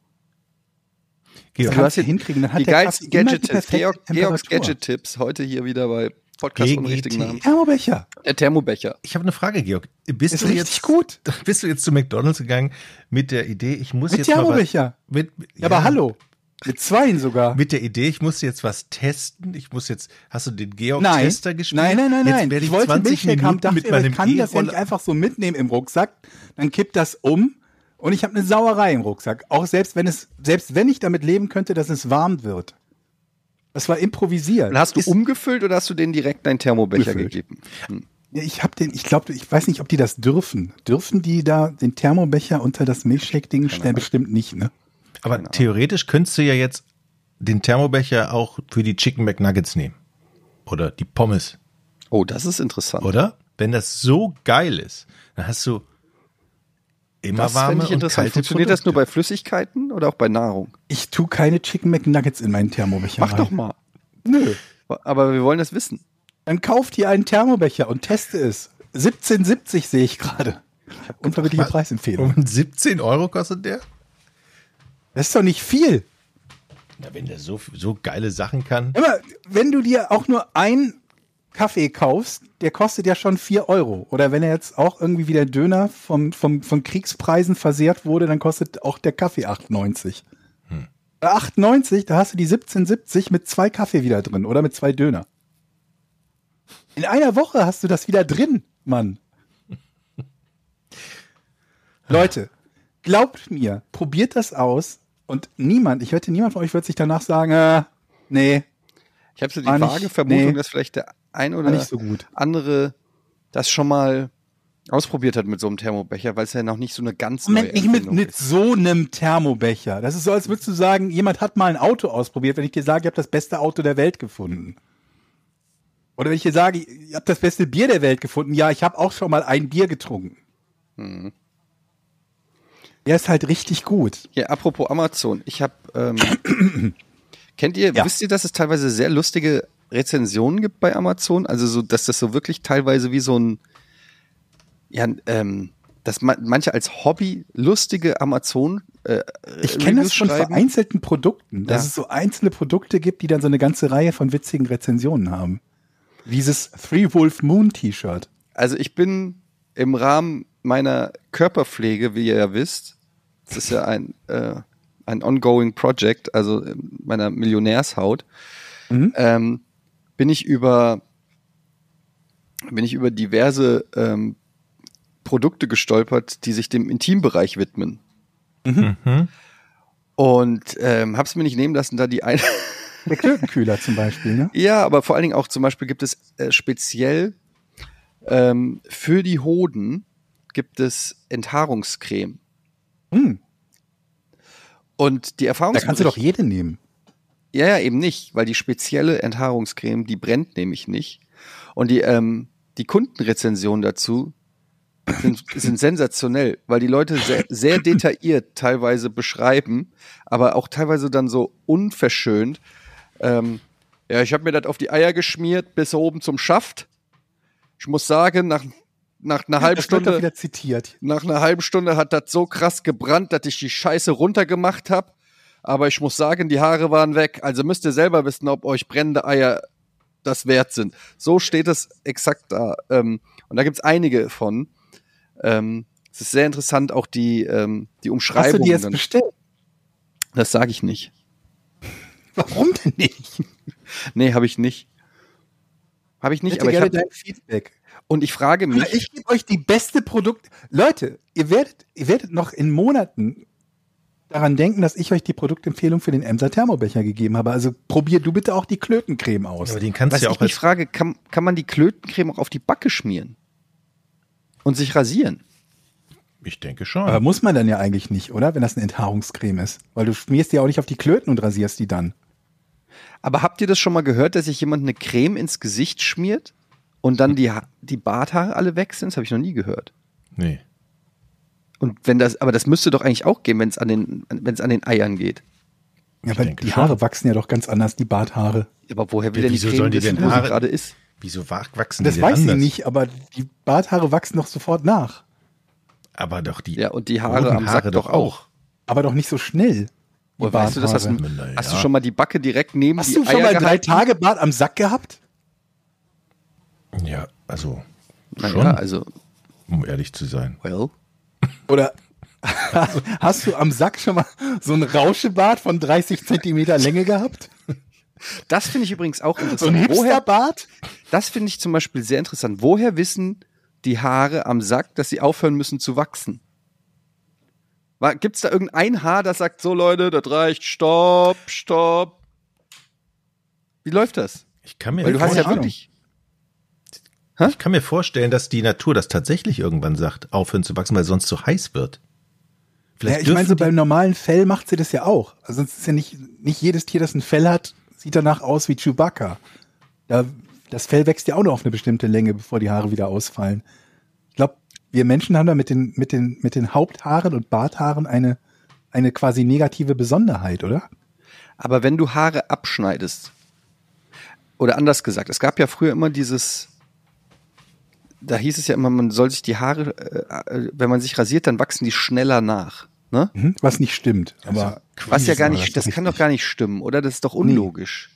Georg, du hast ja hinkriegen, dann hat die geilsten Gadget-Tipps. Georg, Georgs Gadget-Tipps heute hier wieder bei Podcast vom richtigen Namen. Thermobecher. Der Thermobecher. Ich habe eine Frage, Georg. Bist ist du jetzt gut? Bist du jetzt zu McDonald's gegangen mit der Idee, ich muss mit jetzt Thermobecher. mal was, mit, ja, ja, aber hallo. Mit zweien sogar. Mit der Idee, ich muss jetzt was testen. Ich muss jetzt, hast du den Georg-Tester gespielt? Nein, nein, nein, nein. Ich, ich wollte 20 Minuten haben, dachte, mit meinem ich kann e das ja nicht einfach so mitnehmen im Rucksack. Dann kippt das um und ich habe eine Sauerei im Rucksack. Auch selbst wenn es, selbst wenn ich damit leben könnte, dass es warm wird. Das war improvisiert. Und hast du Ist umgefüllt oder hast du denen direkt deinen Thermobecher umgefüllt. gegeben? Hm. Ich habe den, ich glaube, ich weiß nicht, ob die das dürfen. Dürfen die da den Thermobecher unter das Milchshake-Ding stellen? Bestimmt nicht, ne? Aber genau. theoretisch könntest du ja jetzt den Thermobecher auch für die Chicken McNuggets nehmen. Oder die Pommes. Oh, das ist interessant. Oder? Wenn das so geil ist, dann hast du Immer das warme ich interessant. und Funktioniert Produkte. das nur bei Flüssigkeiten oder auch bei Nahrung? Ich tue keine Chicken McNuggets in meinen Thermobecher Mach rein. doch mal. Nö. Aber wir wollen das wissen. Dann kauft ihr einen Thermobecher und teste es. 17,70 sehe ich gerade. Unverbindliche Preisempfehlung. Und 17 Euro kostet der? Das ist doch nicht viel. Na, wenn der so, so geile Sachen kann. Immer, wenn du dir auch nur ein Kaffee kaufst, der kostet ja schon vier Euro. Oder wenn er jetzt auch irgendwie wie der Döner vom, vom, von Kriegspreisen versehrt wurde, dann kostet auch der Kaffee 8,90. Hm. 8,90, da hast du die 17,70 mit zwei Kaffee wieder drin oder mit zwei Döner. In einer Woche hast du das wieder drin, Mann. Leute, glaubt mir, probiert das aus und niemand, ich wette, niemand von euch wird sich danach sagen, äh, nee. Ich habe so die vage Vermutung, nee. dass vielleicht der ein oder nicht so andere das schon mal ausprobiert hat mit so einem Thermobecher, weil es ja noch nicht so eine ganz Moment, nicht mit, mit so einem Thermobecher. Das ist so, als würdest du sagen, jemand hat mal ein Auto ausprobiert, wenn ich dir sage, ich habe das beste Auto der Welt gefunden. Oder wenn ich dir sage, ich habe das beste Bier der Welt gefunden, ja, ich habe auch schon mal ein Bier getrunken. Mhm. Der ist halt richtig gut. Ja, apropos Amazon, ich habe ähm, kennt ihr, ja. wisst ihr, dass es teilweise sehr lustige Rezensionen gibt bei Amazon. Also so, dass das so wirklich teilweise wie so ein, ja, ähm, dass man, manche als Hobby lustige Amazon äh, Ich kenne das von schreiben. vereinzelten Produkten, dass Ja. es so einzelne Produkte gibt, die dann so eine ganze Reihe von witzigen Rezensionen haben. Wie dieses Three Wolf Moon T-Shirt. Also ich bin im Rahmen meiner Körperpflege, wie ihr ja wisst, das ist ja ein, äh, ein ongoing Project, also in meiner Millionärshaut, Mhm. ähm, bin ich über bin ich über diverse ähm, Produkte gestolpert, die sich dem Intimbereich widmen. Mhm. Und ähm, hab's mir nicht nehmen lassen, da die ein Der Klötenkühler zum Beispiel, ne? Ja, aber vor allen Dingen auch zum Beispiel gibt es äh, speziell ähm, für die Hoden gibt es Enthaarungscreme. Hm, Und die da Erfahrung kannst du doch jede nehmen. Ja, ja, eben nicht, weil die spezielle Enthaarungscreme, die brennt nämlich nicht. Und die, ähm, die Kundenrezensionen dazu sind, sind sensationell, weil die Leute sehr, sehr detailliert teilweise beschreiben, aber auch teilweise dann so unverschönt. Ähm, ja, ich habe mir das auf die Eier geschmiert bis oben zum Schaft. Ich muss sagen, nach, nach einer halben wird doch Stunde nach einer halben Stunde hat das so krass gebrannt, dass ich die Scheiße runtergemacht habe. Aber ich muss sagen, die Haare waren weg. Also müsst ihr selber wissen, ob euch brennende Eier das wert sind. So steht es exakt da. Ähm, und da gibt's einige von. Ähm, es ist sehr interessant, auch die, ähm, die Hast du die jetzt bestellt? Das sage ich nicht. Warum denn nicht? Nee, habe ich nicht. Habe ich Ich nicht, hätte aber ich gerne hab, dein Feedback. und ich frage mich, Aber ich gebe euch die beste Produkt. Leute, ihr werdet, ihr werdet noch in Monaten daran denken, dass ich euch die Produktempfehlung für den Emser Thermobecher gegeben habe. Also probier du bitte auch die Klötencreme aus. Aber den kannst was du ja ich auch mich als, frage, kann, kann man die Klötencreme auch auf die Backe schmieren? Und sich rasieren? ich denke schon. Aber muss man dann ja eigentlich nicht, oder? Wenn das eine Enthaarungscreme ist. Weil du schmierst die auch nicht auf die Klöten und rasierst die dann. Aber habt ihr das schon mal gehört, dass sich jemand eine Creme ins Gesicht schmiert und dann die, Ha- die Barthaare alle weg sind? Das habe ich noch nie gehört. nee. Und wenn das, aber das müsste doch eigentlich auch gehen, wenn es an den, wenn es an den Eiern geht. Ja, Ich aber die schon. Haare wachsen ja doch ganz anders, die Barthaare. Aber woher will Ja, denn die wieso Creme sollen die wissen, denn wo sie Haare- gerade ist? Wieso wa- wachsen Das die denn weiß anders? sie nicht, aber die Barthaare wachsen doch sofort nach. Aber doch die Ja, und die Haare am Sack doch auch. Aber doch nicht so schnell. Die Woher weißt du das? Hast, Barthaare. du- Na ja. hast du schon mal die Backe direkt neben Hast die du schon Eier mal drei gehalten? Tage Bart am Sack gehabt? Ja, also Na schon, Ja, also, um ehrlich zu sein. well. Oder hast du am Sack schon mal so ein Rauschebart von 30 Zentimeter Länge gehabt? Das finde ich übrigens auch So ein interessant. Woher, Hipsterbart? das finde ich zum Beispiel sehr interessant. Woher wissen die Haare am Sack, dass sie aufhören müssen zu wachsen? Gibt es da irgendein Haar, das sagt, so Leute, das reicht, stopp, stopp? Wie läuft das? Ich kann mir, Weil du hast ja Ahnung. Wirklich. ich kann mir vorstellen, dass die Natur das tatsächlich irgendwann sagt, aufhören zu wachsen, weil sonst zu heiß wird. Ja, Vielleicht ich meine, so beim normalen Fell macht sie das ja auch. Also sonst ist ja nicht, nicht jedes Tier, das ein Fell hat, sieht danach aus wie Chewbacca. Da, das Fell wächst ja auch nur auf eine bestimmte Länge, bevor die Haare wieder ausfallen. Ich glaube, wir Menschen haben da mit den, mit den, mit den Haupthaaren und Barthaaren eine, eine quasi negative Besonderheit, oder? Aber wenn du Haare abschneidest, oder anders gesagt, es gab ja früher immer dieses, da hieß es ja immer, man soll sich die Haare, äh, äh, wenn man sich rasiert, dann wachsen die schneller nach. Ne? Mhm. Was nicht stimmt. Aber Was ja gar nicht, das das kann doch gar nicht stimmen, oder? Das ist doch unlogisch.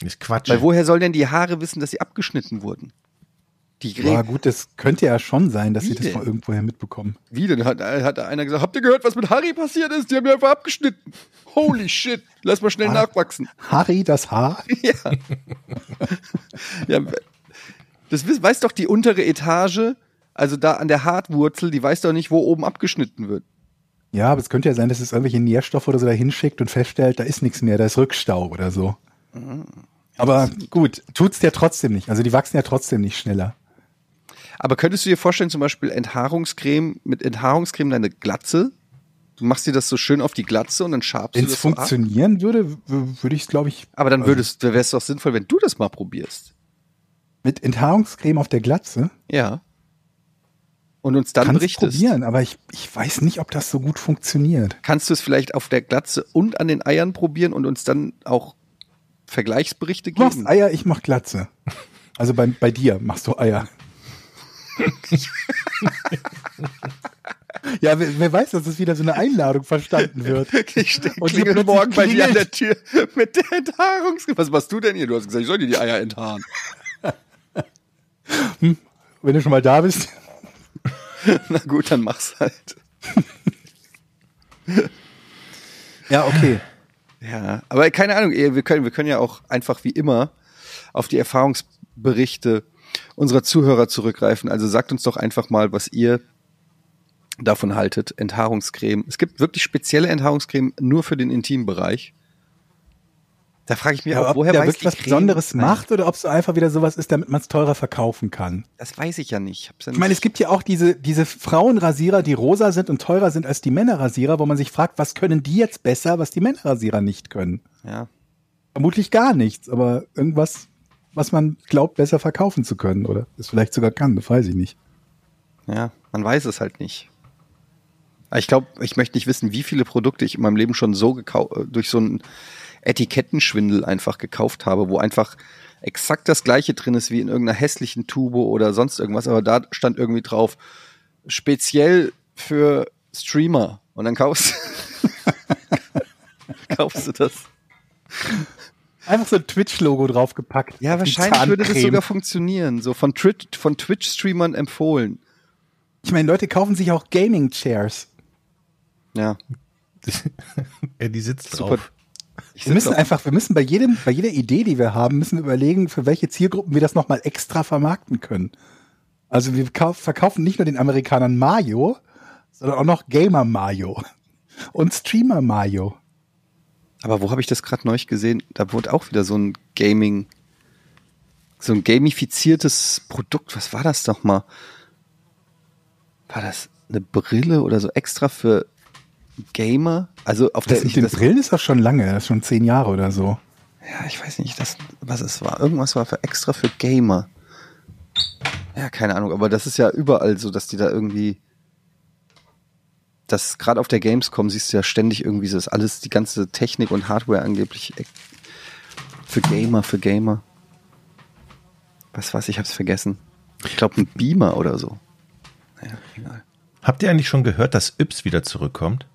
ist Quatsch. Weil woher soll denn die Haare wissen, dass sie abgeschnitten wurden? Die Ja, Gräben. gut, das könnte ja schon sein, dass Wie sie das denn? von irgendwoher mitbekommen. Wie denn? Hat, hat da einer gesagt, habt ihr gehört, was mit Harry passiert ist? Die haben ja einfach abgeschnitten. Holy shit, lass mal schnell Ah. nachwachsen. Harry, das Haar? Ja. ja. Das weiß doch die untere Etage, also da an der Hartwurzel, die weiß doch nicht, wo oben abgeschnitten wird. Ja, aber es könnte ja sein, dass es irgendwelche Nährstoffe oder so da hinschickt und feststellt, da ist nichts mehr, da ist Rückstau oder so. Aber gut, tut's ja trotzdem nicht. Also die wachsen ja trotzdem nicht schneller. Aber könntest du dir vorstellen, zum Beispiel Enthaarungscreme, mit Enthaarungscreme deine Glatze? Du machst dir das so schön auf die Glatze und dann schabst Wenn du es das so ab. funktionieren würde, w- würde ich es, glaube ich, Aber dann würdest, wäre es doch sinnvoll, wenn du das mal probierst. Mit Enthaarungscreme auf der Glatze Ja. Und uns dann kann's berichtest. probieren, aber ich, ich weiß nicht, ob das so gut funktioniert. Kannst du es vielleicht auf der Glatze und an den Eiern probieren und uns dann auch Vergleichsberichte Du machst geben? Eier, ich mach Glatze. Also bei, bei dir machst du Eier. Ja, wer, wer weiß, dass es wieder so eine Einladung verstanden wird. Ich klingel morgen bei dir an der. Tür mit der Enthaarungscreme. Was machst du denn hier? Du hast gesagt, ich soll dir die Eier enthaaren. Wenn du schon mal da bist. Na gut, dann mach's halt. Ja, okay. Ja, aber keine Ahnung, wir können, wir können ja auch einfach wie immer auf die Erfahrungsberichte unserer Zuhörer zurückgreifen. Also sagt uns doch einfach mal, was ihr davon haltet. Enthaarungscreme. Es gibt wirklich spezielle Enthaarungscreme nur für den Intimbereich. Da frage ich mich Ja, auch, ob woher der weiß wirklich was Creme- Besonderes macht oder ob es einfach wieder sowas ist, damit man es teurer verkaufen kann. Das weiß ich ja nicht. Ich, ja Ich meine, es gibt ja auch diese, diese Frauenrasierer, die rosa sind und teurer sind als die Männerrasierer, wo man sich fragt, was können die jetzt besser, was die Männerrasierer nicht können? ja. Vermutlich gar nichts, aber irgendwas, was man glaubt, besser verkaufen zu können oder es vielleicht sogar kann, das weiß ich nicht. Ja, man weiß es halt nicht. Ich glaube, ich möchte nicht wissen, wie viele Produkte ich in meinem Leben schon so gekau- äh, durch so einen Etikettenschwindel einfach gekauft habe, wo einfach exakt das gleiche drin ist wie in irgendeiner hässlichen Tube oder sonst irgendwas, aber da stand irgendwie drauf, speziell für Streamer. Und dann kaufst, kaufst du das. Einfach so ein Twitch-Logo draufgepackt. Ja, wahrscheinlich würde das sogar funktionieren. So von, Twitch, von Twitch-Streamern empfohlen. Ich meine, Leute kaufen sich auch Gaming-Chairs. Ja, Ja, die sitzt super. drauf. Wir müssen einfach, wir müssen bei jedem, bei jeder Idee, die wir haben, müssen wir überlegen, für welche Zielgruppen wir das nochmal extra vermarkten können. Also wir kauf, verkaufen nicht nur den Amerikanern Mayo, sondern auch noch Gamer Mayo und Streamer Mayo. Aber wo habe ich das gerade neulich gesehen? Da wurde auch wieder so ein Gaming, so ein gamifiziertes Produkt. Was war das doch mal? War das eine Brille oder so extra für Gamer? Also auf Das der ich, den das, Brillen ist doch schon lange, das ist schon zehn Jahre oder so. ja, ich weiß nicht, das, was es war. Irgendwas war für extra für Gamer. Ja, keine Ahnung, aber das ist ja überall so, dass die da irgendwie das gerade auf der Gamescom siehst du ja ständig irgendwie so, das alles, die ganze Technik und Hardware angeblich e- für Gamer, für Gamer. Was weiß ich, hab's vergessen. Ich glaube ein Beamer oder so. Naja, egal. Habt ihr eigentlich schon gehört, dass Yps wieder zurückkommt?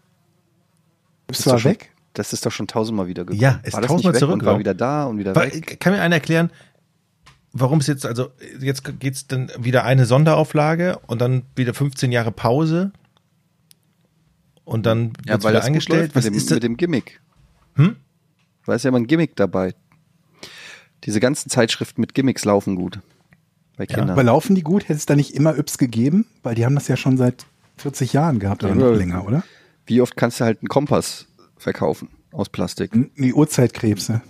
Ist doch zwar schon, weg. Das ist doch schon tausendmal wieder gekommen. Ja, ist war das tausendmal nicht weg und war zurück, wieder da und wieder Weil, weg. kann mir einer erklären, warum es jetzt, also jetzt geht's dann wieder eine Sonderauflage und dann wieder 15 Jahre Pause und dann Ja, wird's weil wieder das gut eingestellt. läuft Was mit dem, ist das? mit dem Gimmick. Hm? Da ist ja immer ein Gimmick dabei. Diese ganzen Zeitschriften mit Gimmicks laufen gut. Bei Kindern. Aber laufen die gut? Hätte es da nicht immer Yps gegeben? Weil die haben das ja schon seit 40 Jahren gehabt oder Ja, noch ja. länger, oder? Wie oft kannst du halt einen Kompass verkaufen aus Plastik? Die Urzeitkrebse.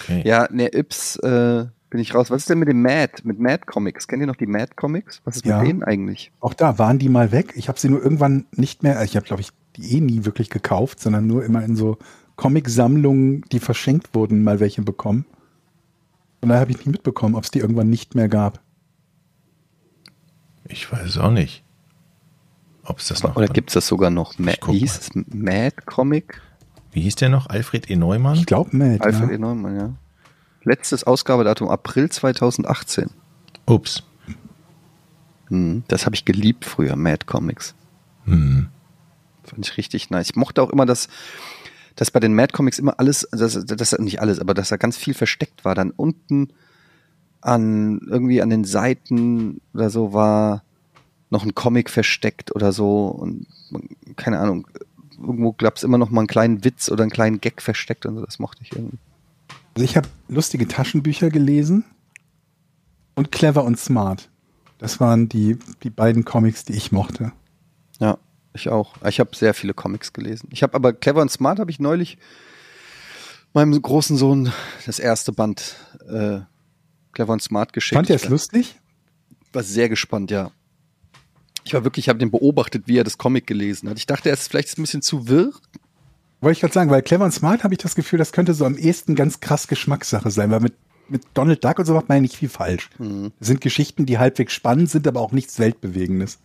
Okay. Ja, ne, Yps äh, bin ich raus. Was ist denn mit dem Mad, mit Mad Comics? Kennt ihr noch die Mad Comics? Was ist Ja. mit denen eigentlich? Auch da waren die mal weg. Ich habe sie nur irgendwann nicht mehr, ich habe glaube ich die eh nie wirklich gekauft, sondern nur immer in so Comic-Sammlungen, die verschenkt wurden, mal welche bekommen. Und da habe ich nicht mitbekommen, ob es die irgendwann nicht mehr gab. Ich weiß auch nicht, ob es das noch Oder gibt's das sogar noch? Ma wie hieß es? Mad Comic? Wie hieß der noch? Alfred E. Neumann? Ich glaube, Matt. Alfred ja. E. Neumann, ja. Letztes Ausgabedatum April 2018. Ups. Hm, das habe ich geliebt früher, Mad Comics. Hm. Fand ich richtig nice. Ich mochte auch immer, dass, dass bei den Mad Comics immer alles, dass, dass nicht alles, aber dass da ganz viel versteckt war. Dann unten an irgendwie an den Seiten oder so war noch ein Comic versteckt oder so und keine Ahnung. Irgendwo gab es immer noch mal einen kleinen Witz oder einen kleinen Gag versteckt und so. Das mochte ich irgendwie. Also ich habe lustige Taschenbücher gelesen und Clever und Smart. Das waren die, die beiden Comics, die ich mochte. Ja, ich auch. Ich habe sehr viele Comics gelesen. Ich habe aber Clever und Smart habe ich neulich meinem großen Sohn das erste Band äh, Clever und Smart geschickt. Fand ihr es lustig? war sehr gespannt, ja. Ich war wirklich, ich habe den beobachtet, wie er das Comic gelesen hat. Ich dachte, er ist vielleicht ein bisschen zu wirr. Wollte ich gerade sagen, weil Clever und Smart habe ich das Gefühl, das könnte so am ehesten ganz krass Geschmackssache sein, weil mit, mit Donald Duck und so macht man ja nicht viel falsch. Das sind Geschichten, die halbwegs spannend sind, aber auch nichts Weltbewegendes.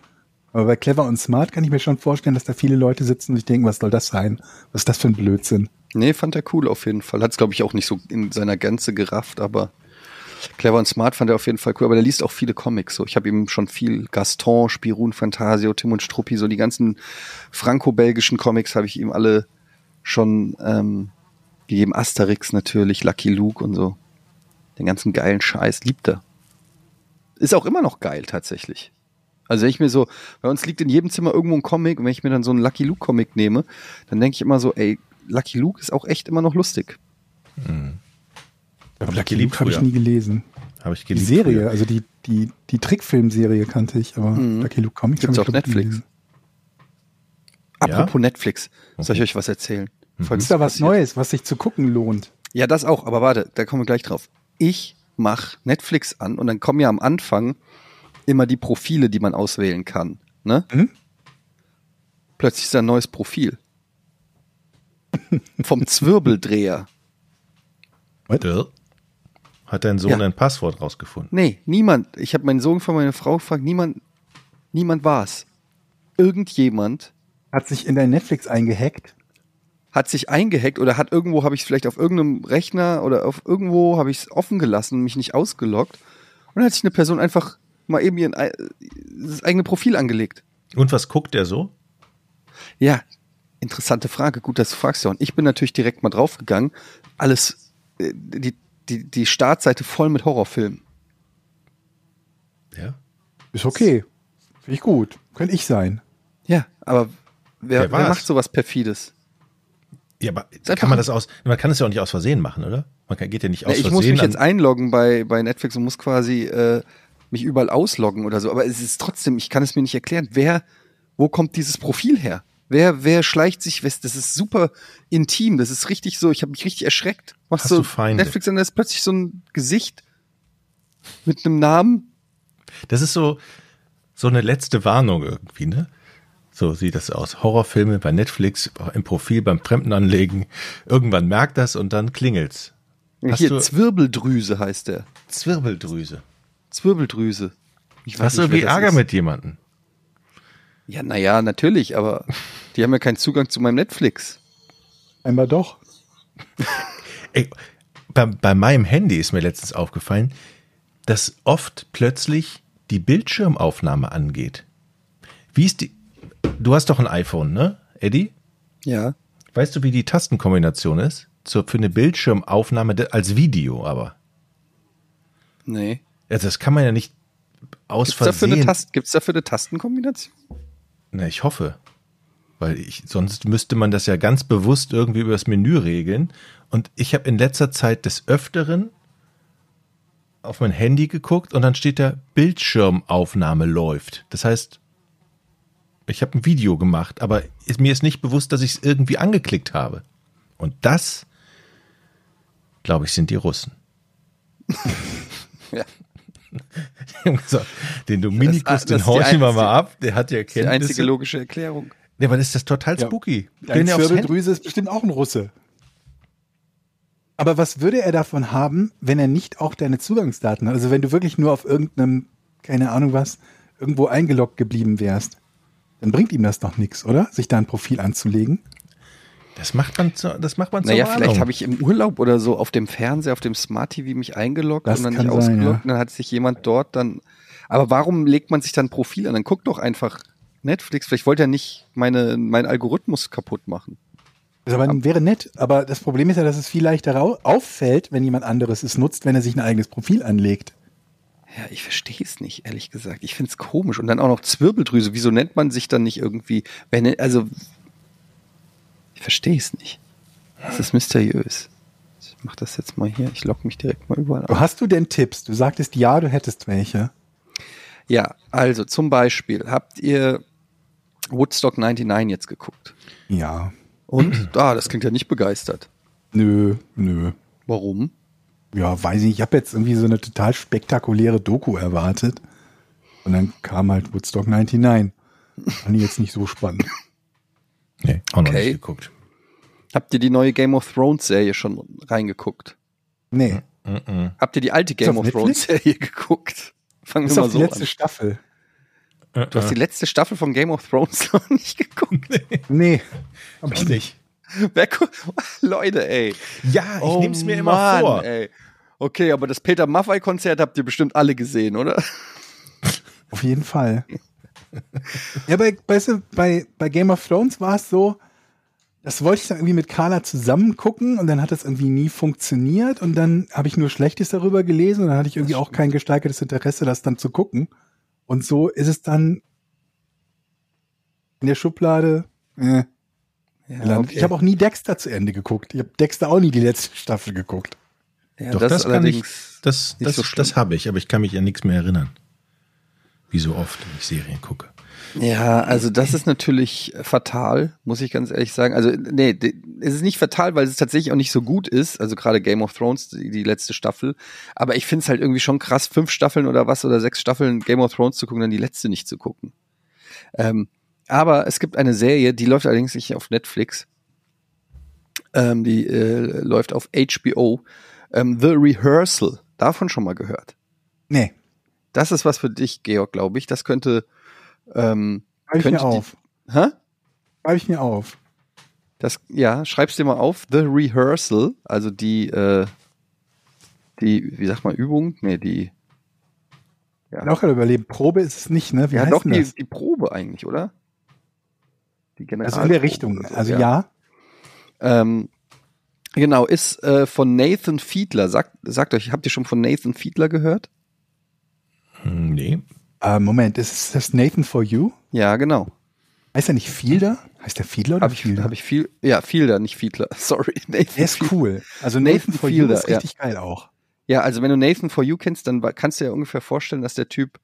Aber bei Clever und Smart kann ich mir schon vorstellen, dass da viele Leute sitzen und sich denken, was soll das sein? Was ist das für ein Blödsinn? Nee, fand er cool auf jeden Fall. Hat es, glaube ich, auch nicht so in seiner Gänze gerafft, aber Clever und Smart fand er auf jeden Fall cool, aber der liest auch viele Comics. So, ich habe ihm schon viel Gaston, Spirun, Fantasio, Tim und Struppi, so die ganzen franco-belgischen Comics habe ich ihm alle schon ähm, gegeben. Asterix natürlich, Lucky Luke und so. Den ganzen geilen Scheiß liebt er. Ist auch immer noch geil tatsächlich. Also wenn ich mir so, bei uns liegt in jedem Zimmer irgendwo ein Comic und wenn ich mir dann so einen Lucky Luke Comic nehme, dann denke ich immer so, ey, Lucky Luke ist auch echt immer noch lustig. Mhm. Aber Lucky Luke habe ich nie gelesen. Habe ich Die geliebt. Serie, früher. also die, die, die Trickfilmserie kannte ich, aber Mhm. Lucky Luke Comics habe ich auf Netflix. gelesen. Apropos Netflix, soll ich euch was erzählen? Folgendes Ist da was passiert. Neues, was sich zu gucken lohnt? Ja, das auch, aber warte, da kommen wir gleich drauf. Ich mach Netflix an und dann kommen ja am Anfang immer die Profile, die man auswählen kann. Ne? Mhm. Plötzlich ist da ein neues Profil. Vom Zwirbeldreher. Dö. Hat dein Sohn Ja. ein Passwort rausgefunden? Nee, niemand. Ich habe meinen Sohn von meiner Frau gefragt, niemand, niemand war's. Irgendjemand Hat sich in dein Netflix eingehackt? hat sich eingehackt oder hat irgendwo, habe ich es vielleicht auf irgendeinem Rechner oder auf irgendwo habe ich es offen gelassen und mich nicht ausgeloggt. Und dann hat sich eine Person einfach mal eben ihren, ei- das eigene Profil angelegt. Und was guckt der so? Ja, interessante Frage. Gut, dass du fragst, Jon. Ich bin natürlich direkt mal draufgegangen. Alles, äh, die, die, die Startseite voll mit Horrorfilmen. Ja. Ist okay. Finde ich gut. Könnte ich sein. Ja, aber wer, Wer wer macht sowas perfides? Ja, aber kann man das aus, man kann es ja auch nicht aus Versehen machen, oder? Man kann, geht ja nicht aus Ja, ich Versehen muss mich an, jetzt einloggen bei, bei Netflix und muss quasi äh, mich überall ausloggen oder so. Aber es ist trotzdem, ich kann es mir nicht erklären. Wer, wo kommt dieses Profil her? Wer, wer schleicht sich, das ist super intim, das ist richtig so, ich habe mich richtig erschreckt. Machst Hast du du Feinde? Netflix und da ist plötzlich so ein Gesicht mit einem Namen. Das ist so, so eine letzte Warnung irgendwie, ne? So sieht das aus. Horrorfilme bei Netflix, im Profil beim Fremden anlegen. Irgendwann merkt das und dann klingelt's. Hast Hier, Zwirbeldrüse heißt der. Zwirbeldrüse. Zwirbeldrüse. Ich Hast du nicht, irgendwie Ärger ist. mit jemandem? Ja, naja, natürlich, aber die haben ja keinen Zugang zu meinem Netflix. Einmal doch. Ey, bei, bei meinem Handy ist mir letztens aufgefallen, dass oft plötzlich die Bildschirmaufnahme angeht. Wie ist die? Du hast doch ein iPhone, ne, Eddie? Ja. Weißt du, wie die Tastenkombination ist? Zur, für eine Bildschirmaufnahme als Video, aber. Nee. Also das kann man ja nicht aus Gibt's dafür, eine Versehen. Tast Gibt's dafür eine Tastenkombination? Na, ich hoffe. Weil ich, sonst müsste man das ja ganz bewusst irgendwie über das Menü regeln. Und ich habe in letzter Zeit des Öfteren auf mein Handy geguckt und dann steht da Bildschirmaufnahme läuft. Das heißt, ich habe ein Video gemacht, aber ist, mir ist nicht bewusst, dass ich es irgendwie angeklickt habe. Und das, glaube ich, sind die Russen. Ja. Die haben gesagt, den Dominikus, das den horchen wir mal ab, der hat ja Die einzige logische Erklärung. Ja, aber das ist das total spooky. Ja Handy. Zwirbeldrüse ist bestimmt auch ein Russe. Aber was würde er davon haben, wenn er nicht auch deine Zugangsdaten hat? Also wenn du wirklich nur auf irgendeinem, keine Ahnung was, irgendwo eingeloggt geblieben wärst, dann bringt ihm das doch nichts, oder? Sich da ein Profil anzulegen. Das macht man, zu, das macht man zur Naja, Warnung. vielleicht habe ich im Urlaub oder so auf dem Fernseher, auf dem Smart TV mich eingeloggt Das und dann nicht sein, ausgeloggt ja. und dann hat sich jemand dort dann. Aber warum legt man sich dann ein Profil an? Dann guck doch einfach Netflix. Vielleicht wollte er nicht meine, meinen Algorithmus kaputt machen. Das aber wäre nett, aber das Problem ist ja, dass es viel leichter au- auffällt, wenn jemand anderes es nutzt, wenn er sich ein eigenes Profil anlegt. Ja, ich verstehe es nicht, ehrlich gesagt. Ich finde es komisch. Und dann auch noch Zwirbeldrüse. Wieso nennt man sich dann nicht irgendwie, wenn, also, verstehe es nicht. Das ist mysteriös. Ich mach das jetzt mal hier. Ich logge mich direkt mal überall auf. Hast du denn Tipps? Du sagtest ja, du hättest welche. Ja, also zum Beispiel, habt ihr Woodstock 99 jetzt geguckt? Ja. Und? Ah, das klingt ja nicht begeistert. Nö, nö. Warum? Ja, weiß ich nicht. Ich habe jetzt irgendwie so eine total spektakuläre Doku erwartet. Und dann kam halt Woodstock 99. Fand ich jetzt nicht so spannend. nee, auch noch Okay. nicht geguckt. Habt ihr die neue Game of Thrones Serie schon reingeguckt? Nee, Mhm. Habt ihr die alte Game of Thrones Serie geguckt? Fangen wir mal auf die so letzte an. Staffel. Du hast die letzte Staffel von Game of Thrones noch nicht geguckt. Nee. Aber ich nicht. Leute, ey. Ja, ich Oh nehme es mir immer Mann, vor. Ey. Okay, aber das Peter Maffei-Konzert habt ihr bestimmt alle gesehen, oder? Auf jeden Fall. ja, bei, weißt du, bei, bei Game of Thrones war es so, das wollte ich dann irgendwie mit Carla zusammen gucken und dann hat das irgendwie nie funktioniert und dann habe ich nur Schlechtes darüber gelesen und dann hatte ich irgendwie auch kein gesteigertes Interesse, das dann zu gucken. Und so ist es dann in der Schublade. Äh, Ja, okay. Ich habe auch nie Dexter zu Ende geguckt. Ich habe Dexter auch nie die letzte Staffel geguckt. ja, Doch, das, kann ich, das, das, so das habe ich, aber ich kann mich an nichts mehr erinnern. Wie so oft, wenn ich Serien gucke. Ja, also das ist natürlich fatal, muss ich ganz ehrlich sagen. Also nee, es ist nicht fatal, weil es tatsächlich auch nicht so gut ist. Also gerade Game of Thrones, die, die letzte Staffel. Aber ich finde es halt irgendwie schon krass, fünf Staffeln oder was oder sechs Staffeln Game of Thrones zu gucken, dann die letzte nicht zu gucken. Ähm, aber es gibt eine Serie, die läuft allerdings nicht auf Netflix. Ähm, die äh, läuft auf HBO. Ähm, The Rehearsal. Davon schon mal gehört. Nee, Das ist was für dich, Georg, glaube ich. Das könnte. Ähm, schreibe ich mir die- auf. hä? Schreibe ich mir auf. Das, ja, schreib's dir mal auf. The Rehearsal, also die, äh, die, wie sagt man, Übung? Nee, die, bin auch gerade überleben. Probe ist es nicht, ne? Wie ja heißt doch, die, das? die Probe eigentlich, oder? Die General Also in der Richtung. Also ja. Ähm, genau, ist äh, von Nathan Fiedler. Sagt, sagt euch, habt ihr schon von Nathan Fiedler gehört? Hm, Nee. Äh, Moment, ist das Nathan for You? Ja, genau. Heißt er nicht Fielder? Heißt der Fiedler oder Habe ich, Fielder? hab ich viel, ja, Fiedler, nicht Fiedler. Sorry, Nathan der ist Fiedler. cool. Also Nathan, Nathan for You Fielder, ist richtig geil auch. Ja, also wenn du Nathan for You kennst, dann kannst du dir ja ungefähr vorstellen, dass der Typ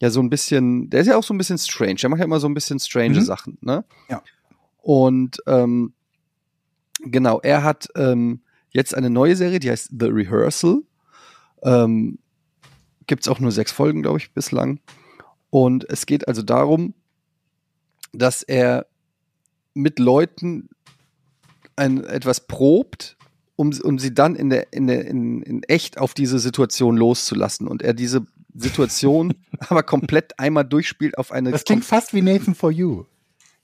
ja so ein bisschen, der ist ja auch so ein bisschen strange. Der macht ja immer so ein bisschen strange Mhm. Sachen, ne? Ja. Und ähm, genau, er hat ähm, jetzt eine neue Serie, die heißt The Rehearsal. Ähm, Gibt es auch nur sechs Folgen, glaube ich, bislang. Und es geht also darum, dass er mit Leuten ein, etwas probt, um, um sie dann in, der, in, der, in, in echt auf diese Situation loszulassen. Und er diese Situation aber komplett einmal durchspielt auf eine Das klingt fast wie Nathan for You.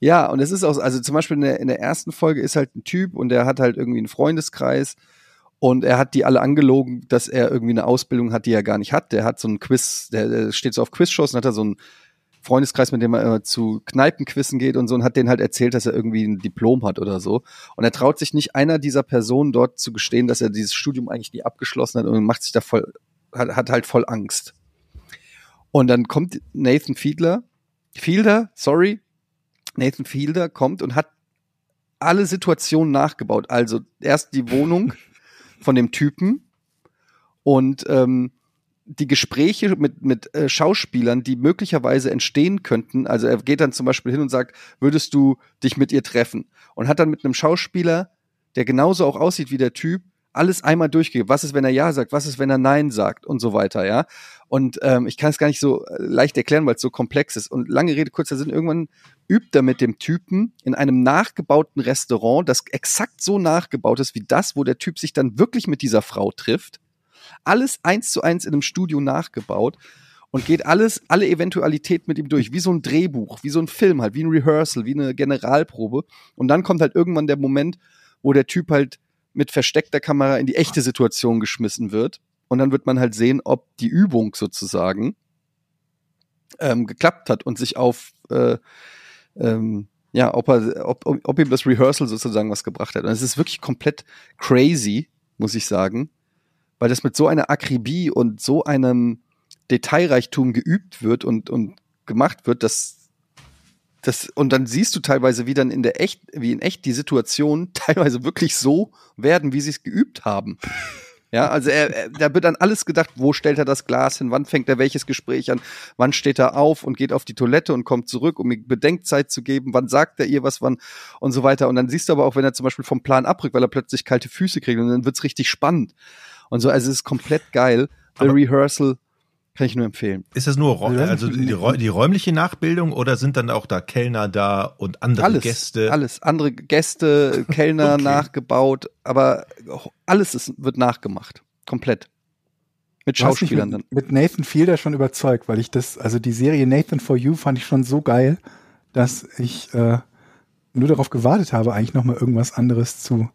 ja, und es ist auch, also zum Beispiel in der, in der ersten Folge ist halt ein Typ und der hat halt irgendwie einen Freundeskreis und er hat die alle angelogen, dass er irgendwie eine Ausbildung hat, die er gar nicht hat. Der hat so einen Quiz, der, der steht so auf Quizshows und hat da so einen Freundeskreis, mit dem er immer zu Kneipenquissen geht und so und hat denen halt erzählt, dass er irgendwie ein Diplom hat oder so. Und er traut sich nicht einer dieser Personen dort zu gestehen, dass er dieses Studium eigentlich nie abgeschlossen hat und macht sich da voll, hat, hat halt voll Angst. Und dann kommt Nathan Fiedler, Fielder, sorry, Nathan Fielder kommt und hat alle Situationen nachgebaut. Also erst die Wohnung von dem Typen und ähm, die Gespräche mit, mit äh, Schauspielern, die möglicherweise entstehen könnten. Also er geht dann zum Beispiel hin und sagt, würdest du dich mit ihr treffen? Und hat dann mit einem Schauspieler, der genauso auch aussieht wie der Typ, alles einmal durchgegeben. Was ist, wenn er Ja sagt? Was ist, wenn er Nein sagt? Und so weiter, ja. Und ähm, ich kann es gar nicht so äh, leicht erklären, weil es so komplex ist. Und lange Rede, kurzer Sinn, irgendwann übt er mit dem Typen in einem nachgebauten Restaurant, das exakt so nachgebaut ist wie das, wo der Typ sich dann wirklich mit dieser Frau trifft. Alles eins zu eins in einem Studio nachgebaut und geht alles, alle Eventualitäten mit ihm durch, wie so ein Drehbuch, wie so ein Film halt, wie ein Rehearsal, wie eine Generalprobe. Und dann kommt halt irgendwann der Moment, wo der Typ halt mit versteckter Kamera in die echte Situation geschmissen wird. Und dann wird man halt sehen, ob die Übung sozusagen ähm, geklappt hat und sich auf, äh, ähm, ja, ob, er, ob, ob, ob ihm das Rehearsal sozusagen was gebracht hat. Und es ist wirklich komplett crazy, muss ich sagen, weil das mit so einer Akribie und so einem Detailreichtum geübt wird und, und gemacht wird, dass das, und dann siehst du teilweise, wie dann in der echt, wie in echt die Situationen teilweise wirklich so werden, wie sie es geübt haben. Ja, also er, er, da wird dann alles gedacht, wo stellt er das Glas hin, wann fängt er welches Gespräch an, wann steht er auf und geht auf die Toilette und kommt zurück, um ihr Bedenkzeit zu geben, wann sagt er ihr was, wann und so weiter. Und dann siehst du aber auch, wenn er zum Beispiel vom Plan abrückt, weil er plötzlich kalte Füße kriegt und dann wird's richtig spannend. Und so, also es ist komplett geil. The Aber- Rehearsal kann ich nur empfehlen. Ist das nur Räu- also die, Räu- die räumliche Nachbildung oder sind dann auch da Kellner da und andere alles, Gäste? alles, andere Gäste, Kellner Okay. nachgebaut, aber alles ist, wird nachgemacht. Komplett. Mit Schauspielern dann. mit, mit Nathan Fielder schon überzeugt, weil ich das, also die Serie Nathan for You fand ich schon so geil, dass ich äh, nur darauf gewartet habe, eigentlich noch mal irgendwas anderes zu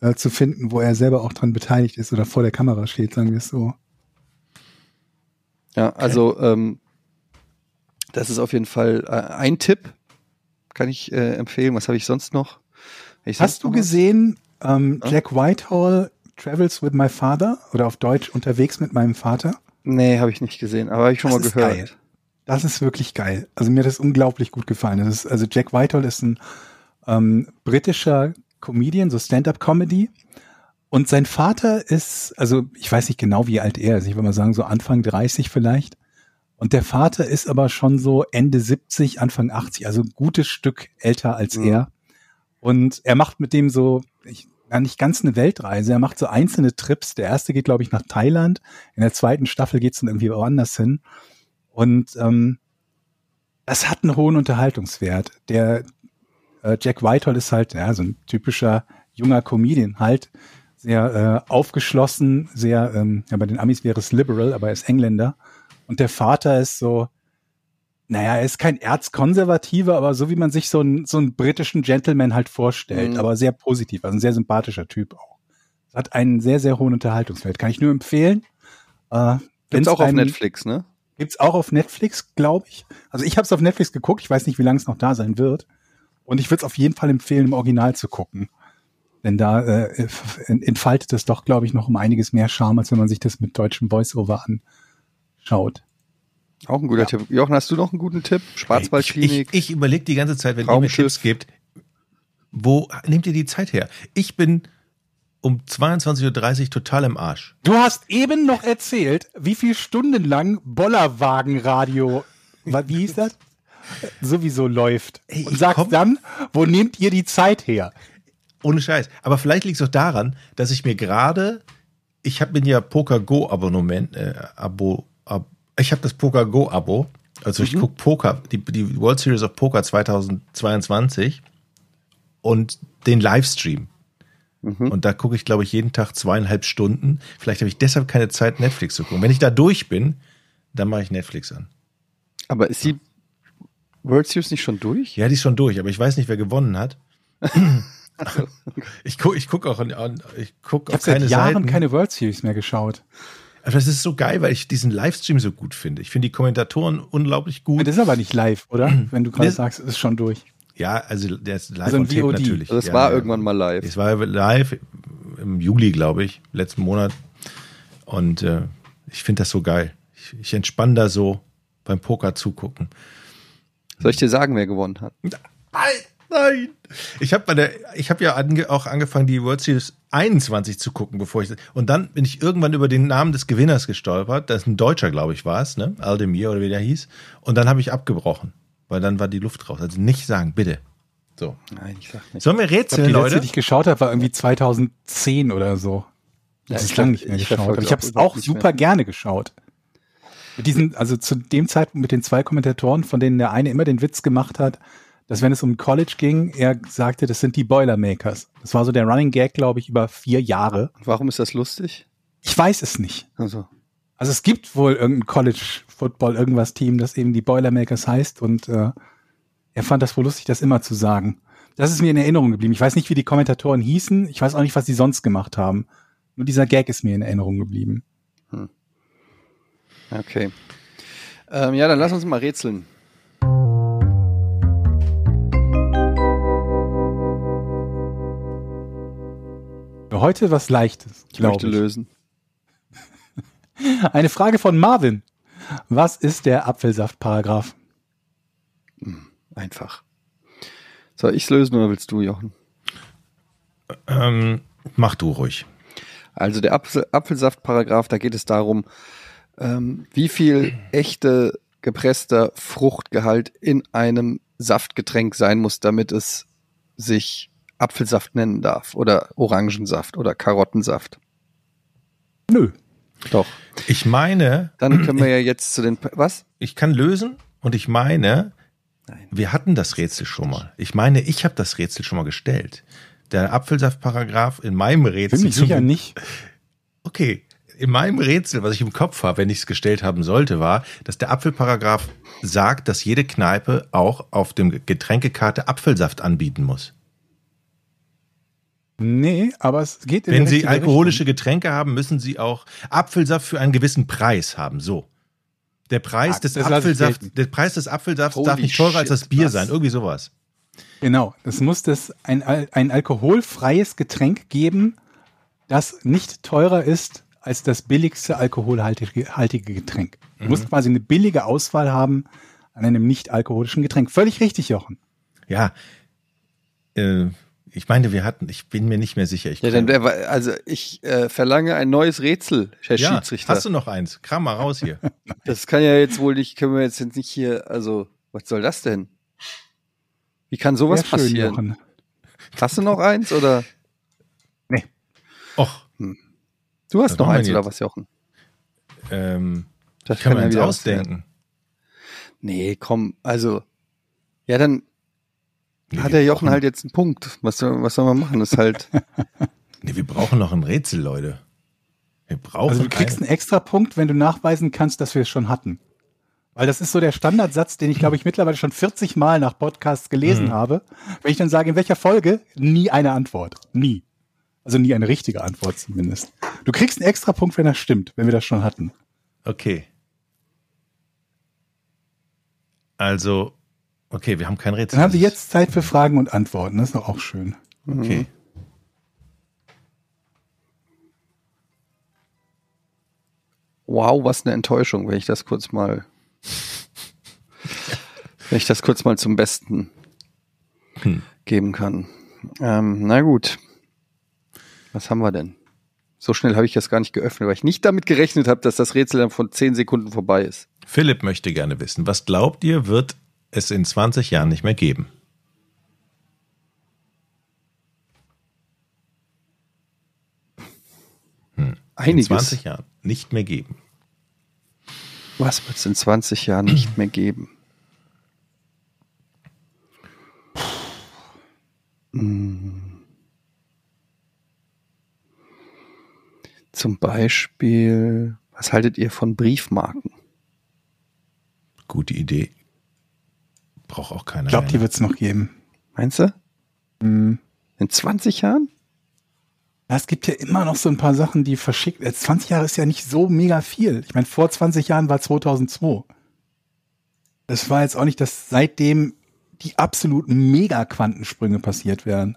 äh, zu finden, wo er selber auch dran beteiligt ist oder vor der Kamera steht, sagen wir es so. Ja, also ähm, das ist auf jeden Fall äh, ein Tipp, kann ich äh, empfehlen. Was habe ich sonst noch? Ich Hast du gesehen ähm, ja? Jack Whitehall Travels with My Father oder auf Deutsch unterwegs mit meinem Vater? Nee, habe ich nicht gesehen, aber habe ich schon das mal gehört. Geil. Das ist wirklich geil. Also mir hat das unglaublich gut gefallen. Das ist, also Jack Whitehall ist ein ähm, britischer Comedian, so Stand-up-Comedy. Und sein Vater ist, also ich weiß nicht genau, wie alt er ist. Ich würde mal sagen, so Anfang 30 vielleicht. Und der Vater ist aber schon so Ende 70, Anfang 80, also ein gutes Stück älter als mhm. er. Und er macht mit dem so, ich, ja, nicht ganz eine Weltreise. Er macht so einzelne Trips. Der erste geht, glaube ich, nach Thailand. In der zweiten Staffel geht es dann irgendwie woanders hin. Und ähm, das hat einen hohen Unterhaltungswert. Der äh, Jack Whitehall ist halt ja, so ein typischer junger Comedian halt. Sehr äh, aufgeschlossen, sehr, ähm, ja, bei den Amis wäre es liberal, aber er ist Engländer. Und der Vater ist so, naja, er ist kein Erzkonservativer, aber so wie man sich so einen, so einen britischen Gentleman halt vorstellt, mhm. aber sehr positiv, also ein sehr sympathischer Typ auch. Hat einen sehr, sehr hohen Unterhaltungswert. Kann ich nur empfehlen. Äh, Gibt's auch auf Netflix, ne? Gibt's auch auf Netflix, glaube ich. Also ich habe es auf Netflix geguckt. Ich weiß nicht, wie lange es noch da sein wird. Und ich würde es auf jeden Fall empfehlen, im Original zu gucken. Denn da äh, entfaltet es doch, glaube ich, noch um einiges mehr Charme, als wenn man sich das mit deutschem Voiceover anschaut. Auch ein guter ja. Tipp. Jochen, hast du noch einen guten Tipp? Schwarzwaldklinik? Ich, ich, ich überlege die ganze Zeit, wenn ihr mir Tipps gibt, wo nehmt ihr die Zeit her? Ich bin um 22.30 Uhr total im Arsch. Du hast eben noch erzählt, wie viel Stunden lang Bollerwagenradio, wie hieß das? Sowieso läuft. Und sagst dann, wo nehmt ihr die Zeit her? Ohne Scheiß. Aber vielleicht liegt es auch daran, dass ich mir gerade, ich habe mir ja Poker Go Abonnement, äh, Abo, ab, ich habe das Poker Go Abo. Also ich mhm. gucke Poker, die, die World Series of Poker 2022 und den Livestream. Mhm. Und da gucke ich, glaube ich, jeden Tag zweieinhalb Stunden. Vielleicht habe ich deshalb keine Zeit, Netflix zu gucken. Wenn ich da durch bin, dann mache ich Netflix an. Aber ist die World Series nicht schon durch? Ja, die ist schon durch, aber ich weiß nicht, wer gewonnen hat. ich gucke ich guck auch an, ich guck ich auf keine seit Jahren Seiten. keine World Series mehr geschaut. Aber das ist so geil, weil ich diesen Livestream so gut finde. Ich finde die Kommentatoren unglaublich gut. Das ist aber nicht live, oder? Wenn du gerade sagst, es ist schon durch. Ja, also der ist live also on Tape natürlich. Also es ja, war ja. irgendwann mal live. Es war live im Juli, glaube ich, letzten Monat. Und äh, ich finde das so geil. Ich, ich entspanne da so beim Poker zugucken. Soll ich dir sagen, wer gewonnen hat? Nein, nein. Ich habe bei der, ich habe ja ange, auch angefangen, die World Series 21 zu gucken, bevor ich und dann bin ich irgendwann über den Namen des Gewinners gestolpert. Das ist ein Deutscher, glaube ich, war es, ne? Aldemir oder wie der hieß. Und dann habe ich abgebrochen weil dann war die Luft raus. Also nicht sagen, bitte. So. Nein, ich sag nicht. Sollen wir rätseln, ich glaub, die Leute? Letzte, die ich geschaut habe, war irgendwie 2010 oder so. Das ja, ist lange nicht mehr geschaut. Aber ich habe es auch super mehr. gerne geschaut. Mit diesen, also zu dem Zeitpunkt mit den zwei Kommentatoren, von denen der eine immer den Witz gemacht hat, dass wenn es um College ging, er sagte, das sind die Boilermakers. Das war so der Running Gag, glaube ich, über vier Jahre. Warum ist das lustig? Ich weiß es nicht. Also. Also es gibt wohl irgendein College Football irgendwas Team, das eben die Boilermakers heißt und äh, er fand das wohl lustig, das immer zu sagen. Das ist mir in Erinnerung geblieben. Ich weiß nicht, wie die Kommentatoren hießen. Ich weiß auch nicht, was sie sonst gemacht haben. Nur dieser Gag ist mir in Erinnerung geblieben. Hm. Okay. Ähm, ja, dann lass uns mal rätseln. Heute was Leichtes. Ich möchte ich. lösen. Eine Frage von Marvin. Was ist der Apfelsaftparagraph? Hm, einfach. Soll ich es lösen oder willst du, Jochen? Ähm, mach du ruhig. Also der Apfel Apfelsaftparagraph, da geht es darum, ähm, wie viel echte gepresster Fruchtgehalt in einem Saftgetränk sein muss, damit es sich Apfelsaft nennen darf oder Orangensaft oder Karottensaft. Nö. Doch. Ich meine. Dann können wir ja jetzt zu den. Was? Ich kann lösen und ich meine, Nein. wir hatten das Rätsel schon mal. Ich meine, ich habe das Rätsel schon mal gestellt. Der Apfelsaftparagraph in meinem Rätsel. Bin ich sicher nicht. Okay. In meinem Rätsel, was ich im Kopf habe, wenn ich es gestellt haben sollte, war, dass der Apfelparagraph sagt, dass jede Kneipe auch auf dem Getränkekarte Apfelsaft anbieten muss. Nee, aber es geht in Wenn Sie alkoholische Richtung. Getränke haben, müssen Sie auch Apfelsaft für einen gewissen Preis haben. So. Der Preis Ah, des gelten. der Preis des Apfelsafts Holy darf nicht teurer als das shit, Bier was? sein. Irgendwie sowas. Genau, es muss das ein, ein alkoholfreies Getränk geben, das nicht teurer ist als das billigste alkoholhaltige haltige Getränk. Du Mhm. musst quasi eine billige Auswahl haben an einem nicht alkoholischen Getränk. Völlig richtig, Jochen. Ja. Äh, ich meine, wir hatten, ich bin mir nicht mehr sicher. Ich Ja, dann also ich äh, verlange ein neues Rätsel, Herr ja, Schiedsrichter. hast du noch eins? Kram mal raus hier. Das kann ja jetzt wohl nicht, können wir jetzt nicht hier, also, was soll das denn? Wie kann sowas Sehr schön, passieren? Jochen. Hast du noch eins oder? Och, Du hast noch eins oder jetzt? was, Jochen? ähm, Das kann man ja wieder was werden. ausdenken. Nee, komm, also, ja, dann Nee, hat der Jochen brauchen- halt jetzt einen Punkt. Was soll, was soll man machen? Das ist halt, Nee, wir brauchen noch ein Rätsel, Leute. Wir brauchen Also du kriegst einen extra Punkt, wenn du nachweisen kannst, dass wir es schon hatten. Weil das ist so der Standardsatz, den ich, glaube ich, mittlerweile schon 40 Mal nach Podcasts gelesen Mhm. habe. Wenn ich dann sage, in welcher Folge, nie eine Antwort. Nie. Also nie eine richtige Antwort zumindest. Du kriegst einen extra Punkt, wenn das stimmt, wenn wir das schon hatten. Okay. Also, okay, wir haben kein Rätsel. Dann haben wir jetzt Zeit für Fragen und Antworten. Das ist doch auch schön. Okay. wow, was eine Enttäuschung, wenn ich das kurz mal, wenn ich das kurz mal zum Besten Hm. geben kann. Ähm, na gut. Was haben wir denn? So schnell habe ich das gar nicht geöffnet, weil ich nicht damit gerechnet habe, dass das Rätsel dann von 10 Sekunden vorbei ist. Philipp möchte gerne wissen, was glaubt ihr, wird es in 20 Jahren nicht mehr geben? In Einiges. 20 Jahren nicht mehr geben. Was wird es in 20 Jahren nicht mehr geben? Hm. Zum Beispiel, was haltet ihr von Briefmarken? Gute Idee. Braucht auch keiner. Ich glaube, die ne? wird es noch geben. Meinst du? Hm. In 20 Jahren? Ja, Es gibt ja immer noch so ein paar Sachen, die verschickt. äh, 20 Jahre ist ja nicht so mega viel. Ich meine, vor 20 Jahren war 2002. Das war jetzt auch nicht, dass seitdem die absoluten Mega-Quantensprünge passiert wären.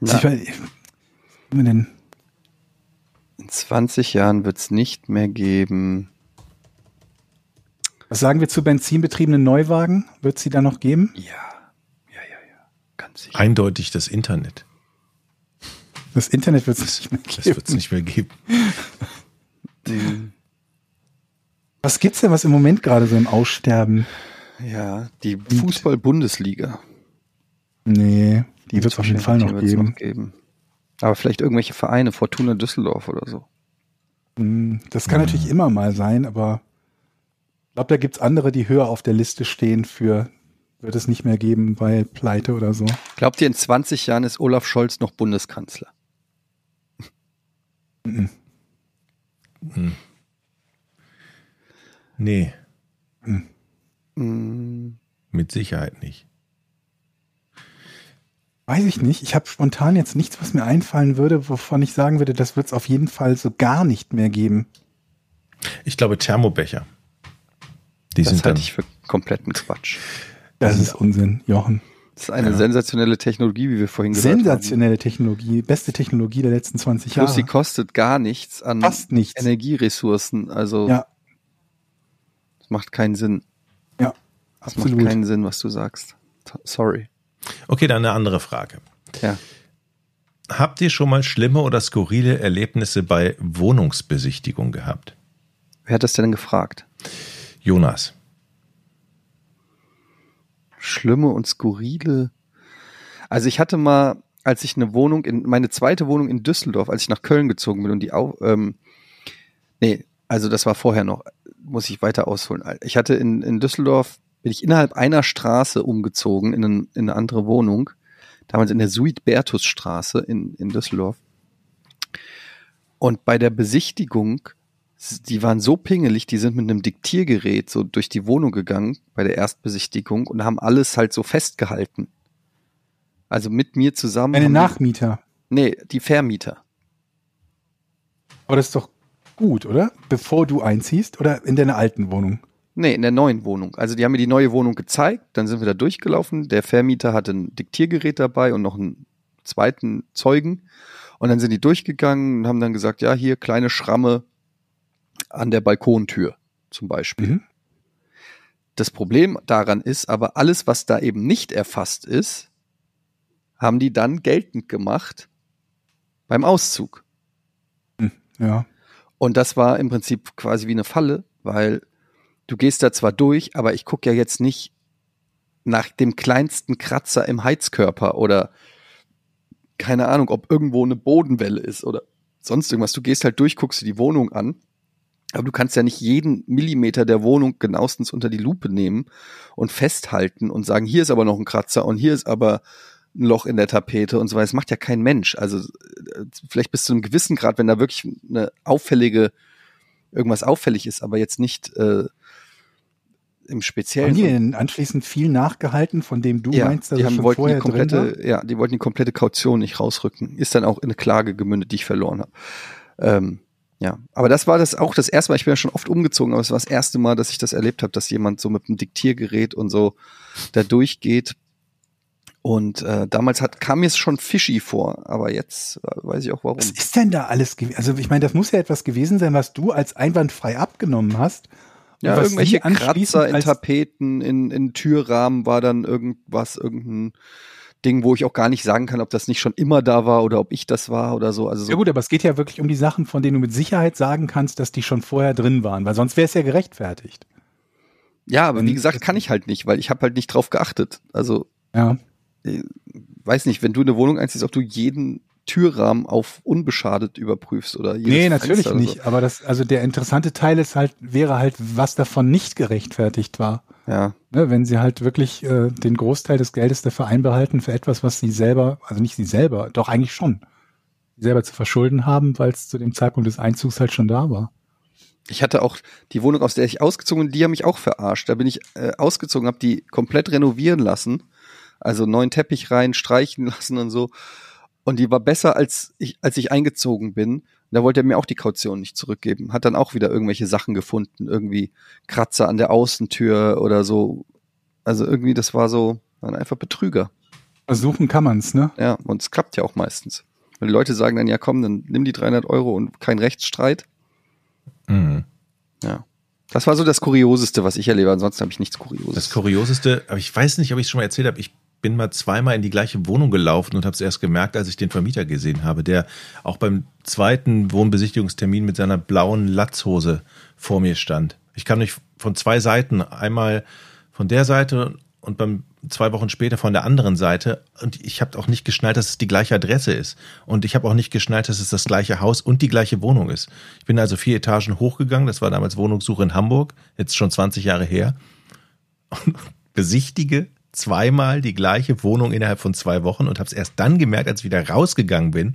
Also ich Na, was haben wir denn? in 20 Jahren wird es nicht mehr geben. Was sagen wir zu benzinbetriebenen Neuwagen? Wird sie da noch geben? Ja, ja, ja, ja. Ganz sicher. Eindeutig das Internet. Das Internet wird es nicht mehr Das geben. wird es nicht mehr geben. Mhm. Was gibt's denn, was im Moment gerade so im Aussterben? Ja, die Fußball-Bundesliga. Nee, die wird es auf jeden Fall noch Die wird's geben. geben. Aber vielleicht irgendwelche Vereine, Fortuna Düsseldorf oder so. Hm, Das kann natürlich immer mal sein, aber ich glaube, da gibt's andere, die höher auf der Liste stehen für wird es nicht mehr geben bei Pleite oder so. Glaubt ihr, in 20 Jahren ist Olaf Scholz noch Bundeskanzler? Hm. Nee, Mm, mit Sicherheit nicht. Weiß ich nicht. Ich habe spontan jetzt nichts, was mir einfallen würde, wovon ich sagen würde, das wird es auf jeden Fall so gar nicht mehr geben. Ich glaube Thermobecher. Die Das sind dann, halte ich für kompletten Quatsch. Das ist Unsinn, Jochen. Das ist eine Ja. sensationelle Technologie, wie wir vorhin gehört haben. Sensationelle Technologie, beste Technologie der letzten 20 Plus Jahre. sie kostet gar nichts an Fast nichts. Energieressourcen. Also Ja, das macht keinen Sinn. ja, Das absolut. macht keinen Sinn, was du sagst. Sorry. Okay, dann eine andere Frage. Ja. Habt ihr schon mal schlimme oder skurrile Erlebnisse bei Wohnungsbesichtigung gehabt? Wer hat das denn gefragt? Jonas. Schlimme und skurrile. Also ich hatte mal, als ich eine Wohnung in, meine zweite Wohnung in Düsseldorf, als ich nach Köln gezogen bin und die auch, ähm, nee, also das war vorher noch, muss ich weiter ausholen. Ich hatte in, in Düsseldorf, bin ich innerhalb einer Straße umgezogen in, ein, in eine andere Wohnung, damals in der Suid-Bertus-Straße in, in Düsseldorf. Und bei der Besichtigung, die waren so pingelig, die sind mit einem Diktiergerät so durch die Wohnung gegangen bei der Erstbesichtigung und haben alles halt so festgehalten. Also mit mir zusammen. Eine haben die- Nachmieter. Nee, die Vermieter. Aber das ist doch gut, oder? Bevor du einziehst oder in deiner alten Wohnung? Nee, in der neuen Wohnung. Also die haben mir die neue Wohnung gezeigt, dann sind wir da durchgelaufen. Der Vermieter hatte ein Diktiergerät dabei und noch einen zweiten Zeugen. Und dann sind die durchgegangen und haben dann gesagt, ja, hier kleine Schramme an der Balkontür zum Beispiel. Mhm. Das Problem daran ist aber, alles, was da eben nicht erfasst ist, haben die dann geltend gemacht beim Auszug. Ja. Und das war im Prinzip quasi wie eine Falle, weil du gehst da zwar durch, aber ich gucke ja jetzt nicht nach dem kleinsten Kratzer im Heizkörper oder keine Ahnung, ob irgendwo eine Bodenwelle ist oder sonst irgendwas. Du gehst halt durch, guckst dir die Wohnung an, aber du kannst ja nicht jeden Millimeter der Wohnung genauestens unter die Lupe nehmen und festhalten und sagen, hier ist aber noch ein Kratzer und hier ist aber ein Loch in der Tapete und so weiter. Das macht ja kein Mensch. Also äh, vielleicht bis zu einem gewissen Grad, wenn da wirklich eine auffällige, irgendwas auffällig ist, aber jetzt nicht äh, im Speziellen. Haben die denn anschließend viel nachgehalten, von dem du ja, meinst, dass die haben, schon wollten die vorher drin war? komplette, ja, die wollten die komplette Kaution nicht rausrücken. Ist dann auch in eine Klage gemündet, die ich verloren habe. Ähm, ja, aber das war das auch das erste Mal. Ich bin ja schon oft umgezogen, aber es war das erste Mal, dass ich das erlebt habe, dass jemand so mit einem Diktiergerät und so da durchgeht. Und äh, damals hat, kam mir es schon fishy vor, aber jetzt äh, weiß ich auch warum. Was ist denn da alles gewesen? Also ich meine, das muss ja etwas gewesen sein, was du als einwandfrei abgenommen hast. Und Ja, irgendwelche Kratzer in Tapeten, in, in Türrahmen war dann irgendwas, irgendein Ding, wo ich auch gar nicht sagen kann, ob das nicht schon immer da war oder ob ich das war oder so. Also so Ja gut, aber es geht ja wirklich um die Sachen, von denen du mit Sicherheit sagen kannst, dass die schon vorher drin waren, weil sonst wäre es ja gerechtfertigt. Ja, aber wie gesagt, kann ich halt nicht, weil ich habe halt nicht drauf geachtet. Also, Ja. weiß nicht, wenn du eine Wohnung einziehst, ob du jeden Türrahmen auf unbeschadet überprüfst oder jedes Nee, natürlich oder nicht. Aber das, also der interessante Teil ist halt, wäre halt, was davon nicht gerechtfertigt war. Ja, Ne, wenn sie halt wirklich äh, den Großteil des Geldes der Verein behalten für etwas, was sie selber, also nicht sie selber, doch eigentlich schon, selber zu verschulden haben, weil es zu dem Zeitpunkt des Einzugs halt schon da war. ich hatte auch die Wohnung, aus der ich ausgezogen bin, die haben mich auch verarscht. Da bin ich äh, ausgezogen, habe die komplett renovieren lassen, also neuen Teppich rein, streichen lassen und so. Und die war besser, als ich, als ich eingezogen bin. Da wollte er mir auch die Kaution nicht zurückgeben. Hat dann auch wieder irgendwelche Sachen gefunden, irgendwie Kratzer an der Außentür oder so. Also irgendwie, das war so, waren einfach Betrüger. Versuchen kann man's, ne? Ja, und es klappt ja auch meistens. Wenn die Leute sagen dann, ja komm, dann nimm die 300 Euro und kein Rechtsstreit. Mhm. Ja. Das war so das Kurioseste, was ich erlebe. Ansonsten habe ich nichts Kurioses. Das Kurioseste, aber ich weiß nicht, ob ich es schon mal erzählt habe, ich bin mal zweimal in die gleiche Wohnung gelaufen und habe es erst gemerkt, als ich den Vermieter gesehen habe, der auch beim zweiten Wohnbesichtigungstermin mit seiner blauen Latzhose vor mir stand. Ich kam nicht von zwei Seiten, einmal von der Seite und beim zwei Wochen später von der anderen Seite und ich habe auch nicht geschnallt, dass es die gleiche Adresse ist und ich habe auch nicht geschnallt, dass es das gleiche Haus und die gleiche Wohnung ist. Ich bin also vier Etagen hochgegangen, das war damals Wohnungssuche in Hamburg, jetzt schon 20 Jahre her und besichtige zweimal die gleiche Wohnung innerhalb von zwei Wochen und habe es erst dann gemerkt, als ich wieder rausgegangen bin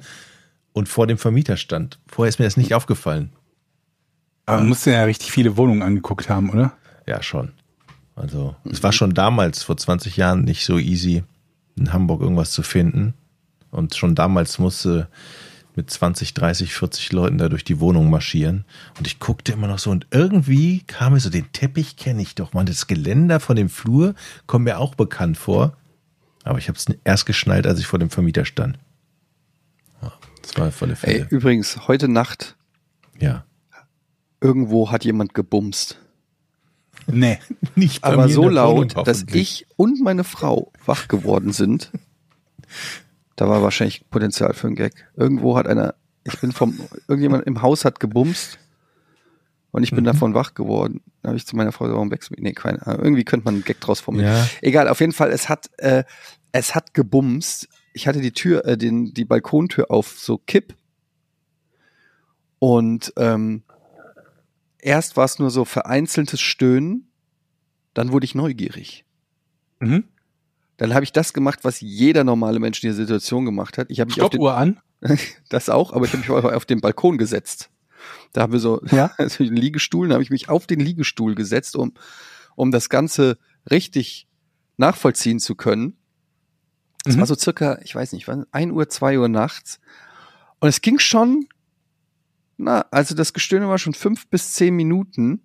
und vor dem Vermieter stand. Vorher ist mir das nicht aufgefallen. Aber man musste ja richtig viele Wohnungen angeguckt haben, oder? Ja, schon. Also, es war schon damals, vor 20 Jahren, nicht so easy, in Hamburg irgendwas zu finden. Und schon damals musste mit 20, 30, 40 Leuten da durch die Wohnung marschieren. Und ich guckte immer noch so und irgendwie kam mir so, den Teppich kenne ich doch mal. Das Geländer von dem Flur kommt mir auch bekannt vor. Aber ich habe es erst geschnallt, als ich vor dem Vermieter stand. Ja, das war volle Ey, Fälle. übrigens, heute Nacht, Ja. irgendwo hat jemand gebumst. Nee. Nicht bei Aber so laut, Wohnung, dass ich und meine Frau wach geworden sind. Da war wahrscheinlich Potenzial für einen Gag. Irgendwo hat einer, ich bin vom, irgendjemand im Haus hat gebumst und ich bin Mhm. davon wach geworden. Da habe ich zu meiner Frau gesagt, warum wächst? Nee, keine Ahnung. Irgendwie könnte man einen Gag draus formulieren. Ja. Egal, auf jeden Fall, es hat, äh, es hat gebumst. Ich hatte die Tür, äh, den, die Balkontür auf so Kipp. Und ähm, erst war es nur so vereinzeltes Stöhnen, dann wurde ich neugierig. Mhm. Dann habe ich das gemacht, was jeder normale Mensch in der Situation gemacht hat. Ich habe mich auf den, Stoppuhr an. das auch, aber ich habe mich auf den Balkon gesetzt. Da haben wir so Ja. also den Liegestuhl, da habe ich mich auf den Liegestuhl gesetzt, um, um das Ganze richtig nachvollziehen zu können. Es Mhm. war so circa, ich weiß nicht, 1 Uhr, 2 Uhr nachts. Und es ging schon, na, also das Gestöhne war schon fünf bis zehn Minuten.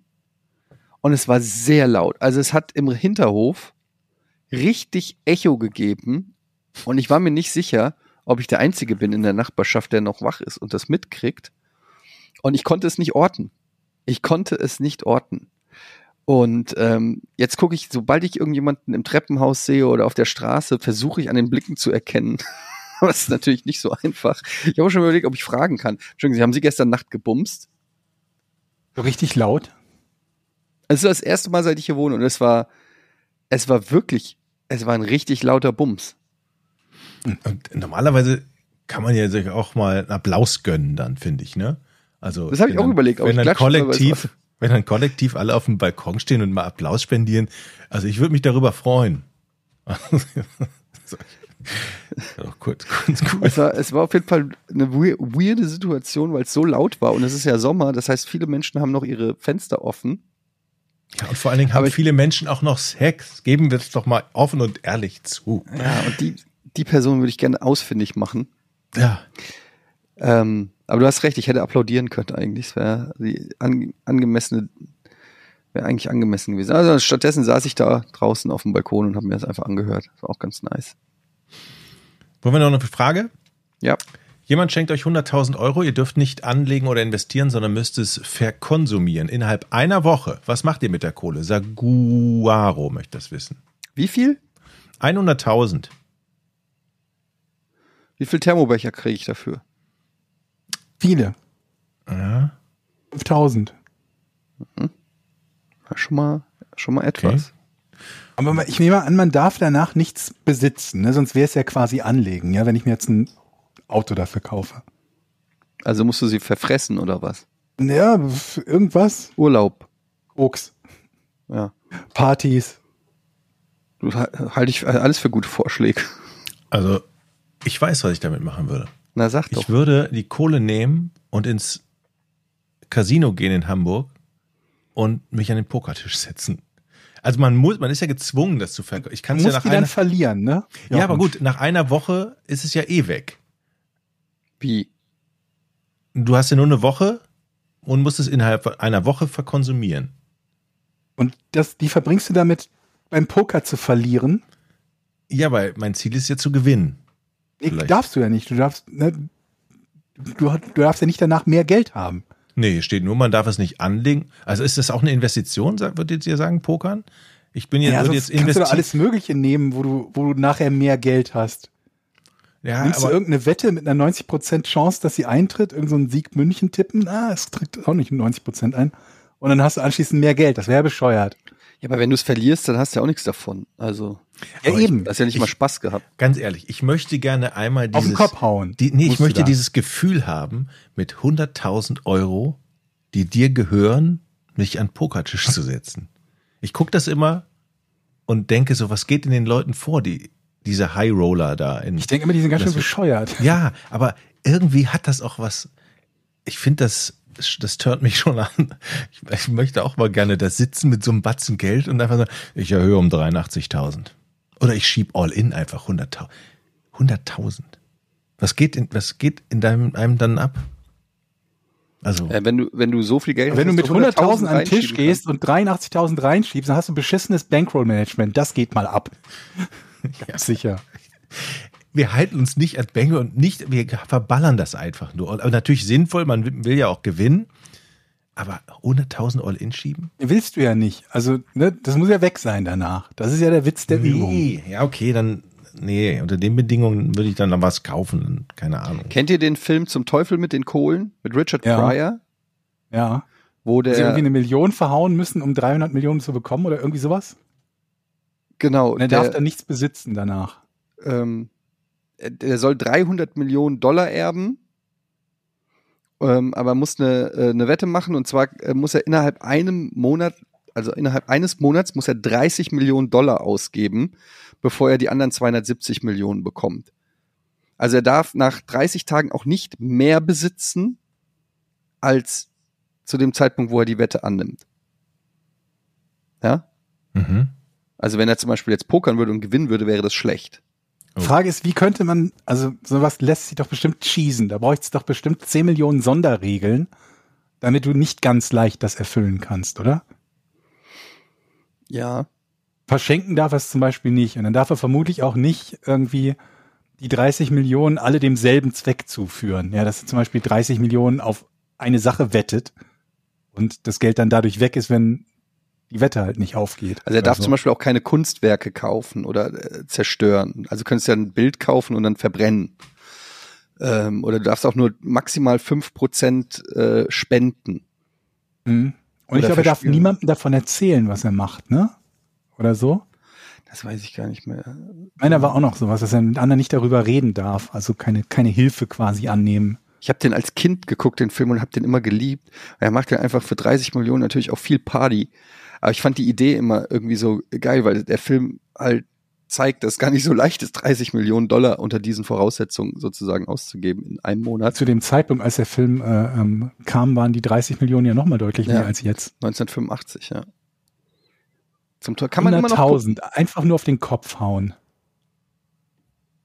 Und es war sehr laut. Also es hat im Hinterhof richtig Echo gegeben. Und ich war mir nicht sicher, ob ich der Einzige bin in der Nachbarschaft, der noch wach ist und das mitkriegt. Und ich konnte es nicht orten. Ich konnte es nicht orten. Und ähm, jetzt gucke ich, sobald ich irgendjemanden im Treppenhaus sehe oder auf der Straße, versuche ich an den Blicken zu erkennen. Aber es ist natürlich nicht so einfach. Ich habe schon überlegt, ob ich fragen kann. Entschuldigung, Sie haben Sie gestern Nacht gebumst? Richtig laut. Es ist das erste Mal, seit ich hier wohne und es war, es war wirklich, es war ein richtig lauter Bums. Und normalerweise kann man ja sich auch mal einen Applaus gönnen, dann finde ich, ne? Also Das habe ich wenn auch dann- überlegt, Wenn dann kollektiv, wenn dann kollektiv alle auf dem Balkon stehen und mal Applaus spendieren, also ich würde mich darüber freuen. Ja, kurz, kurz, kurz. Es war, es war auf jeden Fall eine wei- weirde Situation, weil es so laut war und es ist ja Sommer. Das heißt, viele Menschen haben noch ihre Fenster offen. Ja, und vor allen Dingen haben ich- viele Menschen auch noch Sex. Geben wir es doch mal offen und ehrlich zu. Ja, und die, die Person würde ich gerne ausfindig machen. Ja. Ähm, aber du hast recht, ich hätte applaudieren können eigentlich. Es wäre die an, angemessene, wäre eigentlich angemessen gewesen. Also stattdessen saß ich da draußen auf dem Balkon und habe mir das einfach angehört. Das war auch ganz nice. Wollen wir noch eine Frage? Ja. Jemand schenkt euch 100.000 Euro, ihr dürft nicht anlegen oder investieren, sondern müsst es verkonsumieren innerhalb einer Woche. Was macht ihr mit der Kohle? Saguaro möchte das wissen. Wie viel? 100.000. Wie viel Thermobecher kriege ich dafür? Viele. Ja, 5000. Ja, schon mal, schon mal etwas. Aber man- ich nehme an, man darf danach nichts besitzen, ne? sonst wäre es ja quasi anlegen, ja, wenn ich mir jetzt ein Auto dafür kaufe. Also musst du sie verfressen oder was? Ja, irgendwas. Urlaub. Koks, Ja. Partys. Halte ich alles für gute Vorschläge. Also, ich weiß, was ich damit machen würde. Na sag doch. Ich würde die Kohle nehmen und ins Casino gehen in Hamburg und mich an den Pokertisch setzen. Also man muss, man ist ja gezwungen, das zu verkaufen. Ich kann es ja nach die dann einer, verlieren, ne? ja, aber gut, nach einer Woche ist es ja eh weg. Wie? Du hast ja nur eine Woche und musst es innerhalb einer Woche verkonsumieren. Und das, die verbringst du damit, beim Poker zu verlieren. Ja, weil mein Ziel ist ja zu gewinnen. Nee, darfst du ja nicht. Du darfst, ne, du, du darfst ja nicht danach mehr Geld haben. Nee, steht nur, man darf es nicht anlegen. Also ist das auch eine Investition, sag- würdet ihr sagen, Pokern? Ich bin jetzt, Ja, würde sonst jetzt kannst du investieren. alles Mögliche nehmen, wo du, wo du nachher mehr Geld hast. Ja, Nimmst du aber, irgendeine Wette mit einer 90% Chance, dass sie eintritt, irgendein so Sieg München tippen? Ah, es tritt auch nicht 90% ein. Und dann hast du anschließend mehr Geld. Das wäre bescheuert. Ja, aber wenn du es verlierst, dann hast du ja auch nichts davon. Also, Ja, Aber ich- eben. das ist ja nicht mal Spaß gehabt. ganz ehrlich, ich möchte gerne einmal Auf dieses, den Kopf hauen. Die, nee, ich du möchte dieses Gefühl haben, mit 100.000 Euro, die dir gehören, mich an den Pokertisch zu setzen. Ich gucke das immer und denke so, was geht in den Leuten vor, die, diese High Roller da in. Ich denke immer, die sind ganz schön Das bescheuert. Ja, aber irgendwie hat das auch was. Ich finde das, das turnt mich schon an. Ich, ich möchte auch mal gerne da sitzen mit so einem Batzen Geld und einfach sagen, ich erhöhe um 83.000. Oder ich schieb all in einfach 100.000. 100.000. Was geht in, was geht in deinem, einem dann ab? Also, Äh, wenn du, wenn du so viel Geld Wenn du hast, mit dass 100.000 an den Tisch gehst und 83.000 reinschiebst, dann hast du beschissenes Bankroll-Management. Das geht mal ab. Ganz sicher. wir halten uns nicht als Bänge und nicht, wir verballern das einfach nur. Aber natürlich sinnvoll, man will ja auch gewinnen. Aber 100.000 All-In schieben? Willst du ja nicht. Also, ne, das muss ja weg sein danach. Das ist ja der Witz der Übung. Nee, ja, okay, dann, nee, unter den Bedingungen würde ich dann noch was kaufen, keine Ahnung. Kennt ihr den Film Zum Teufel mit den Kohlen mit Richard Ja. Pryor? Ja. Wo Sie irgendwie der, eine Million verhauen müssen, um 300 Millionen zu bekommen oder irgendwie sowas? Genau, Und er der, darf dann nichts besitzen danach. ähm, der soll 300 Millionen Dollar erben, ähm, aber muss eine, äh, eine Wette machen und zwar äh, muss er innerhalb einem Monat, also innerhalb eines Monats muss er 30 Millionen Dollar ausgeben, bevor er die anderen 270 Millionen bekommt. Also er darf nach 30 Tagen auch nicht mehr besitzen als zu dem Zeitpunkt, wo er die Wette annimmt. Ja? Mhm. Also wenn er zum Beispiel jetzt pokern würde und gewinnen würde, wäre das schlecht. Frage ist, wie könnte man, also sowas lässt sich doch bestimmt cheesen. Da bräuchte es doch bestimmt 10 Millionen Sonderregeln, damit du nicht ganz leicht das erfüllen kannst, oder? Ja. Verschenken darf er es zum Beispiel nicht. Und dann darf er vermutlich auch nicht irgendwie die 30 Millionen alle demselben Zweck zuführen. Ja, dass er zum Beispiel 30 Millionen auf eine Sache wettet und das Geld dann dadurch weg ist, wenn die Wette halt nicht aufgeht. Also er darf zum Beispiel auch keine Kunstwerke kaufen oder äh, zerstören. Also du könntest ja ein Bild kaufen und dann verbrennen. Ähm, oder du darfst auch nur maximal fünf Prozent äh, spenden. Mhm. Und Oder ich glaube, er darf niemandem davon erzählen, was er macht, ne? Oder so? Das weiß ich gar nicht mehr. Meiner war auch noch sowas, dass er mit anderen nicht darüber reden darf, also keine, keine Hilfe quasi annehmen. Ich habe den als Kind geguckt, den Film, und habe den immer geliebt. Er macht ja einfach für 30 Millionen natürlich auch viel Party. Aber ich fand die Idee immer irgendwie so geil, weil der Film halt zeigt, dass es gar nicht so leicht ist, 30 Millionen Dollar unter diesen Voraussetzungen sozusagen auszugeben in einem Monat. Zu dem Zeitpunkt, als der Film äh, ähm, kam, waren die 30 Millionen ja nochmal deutlich Ja. mehr als jetzt. 1985, ja. Zum Tor kann man immer noch gucken. 100.000, einfach nur auf den Kopf hauen.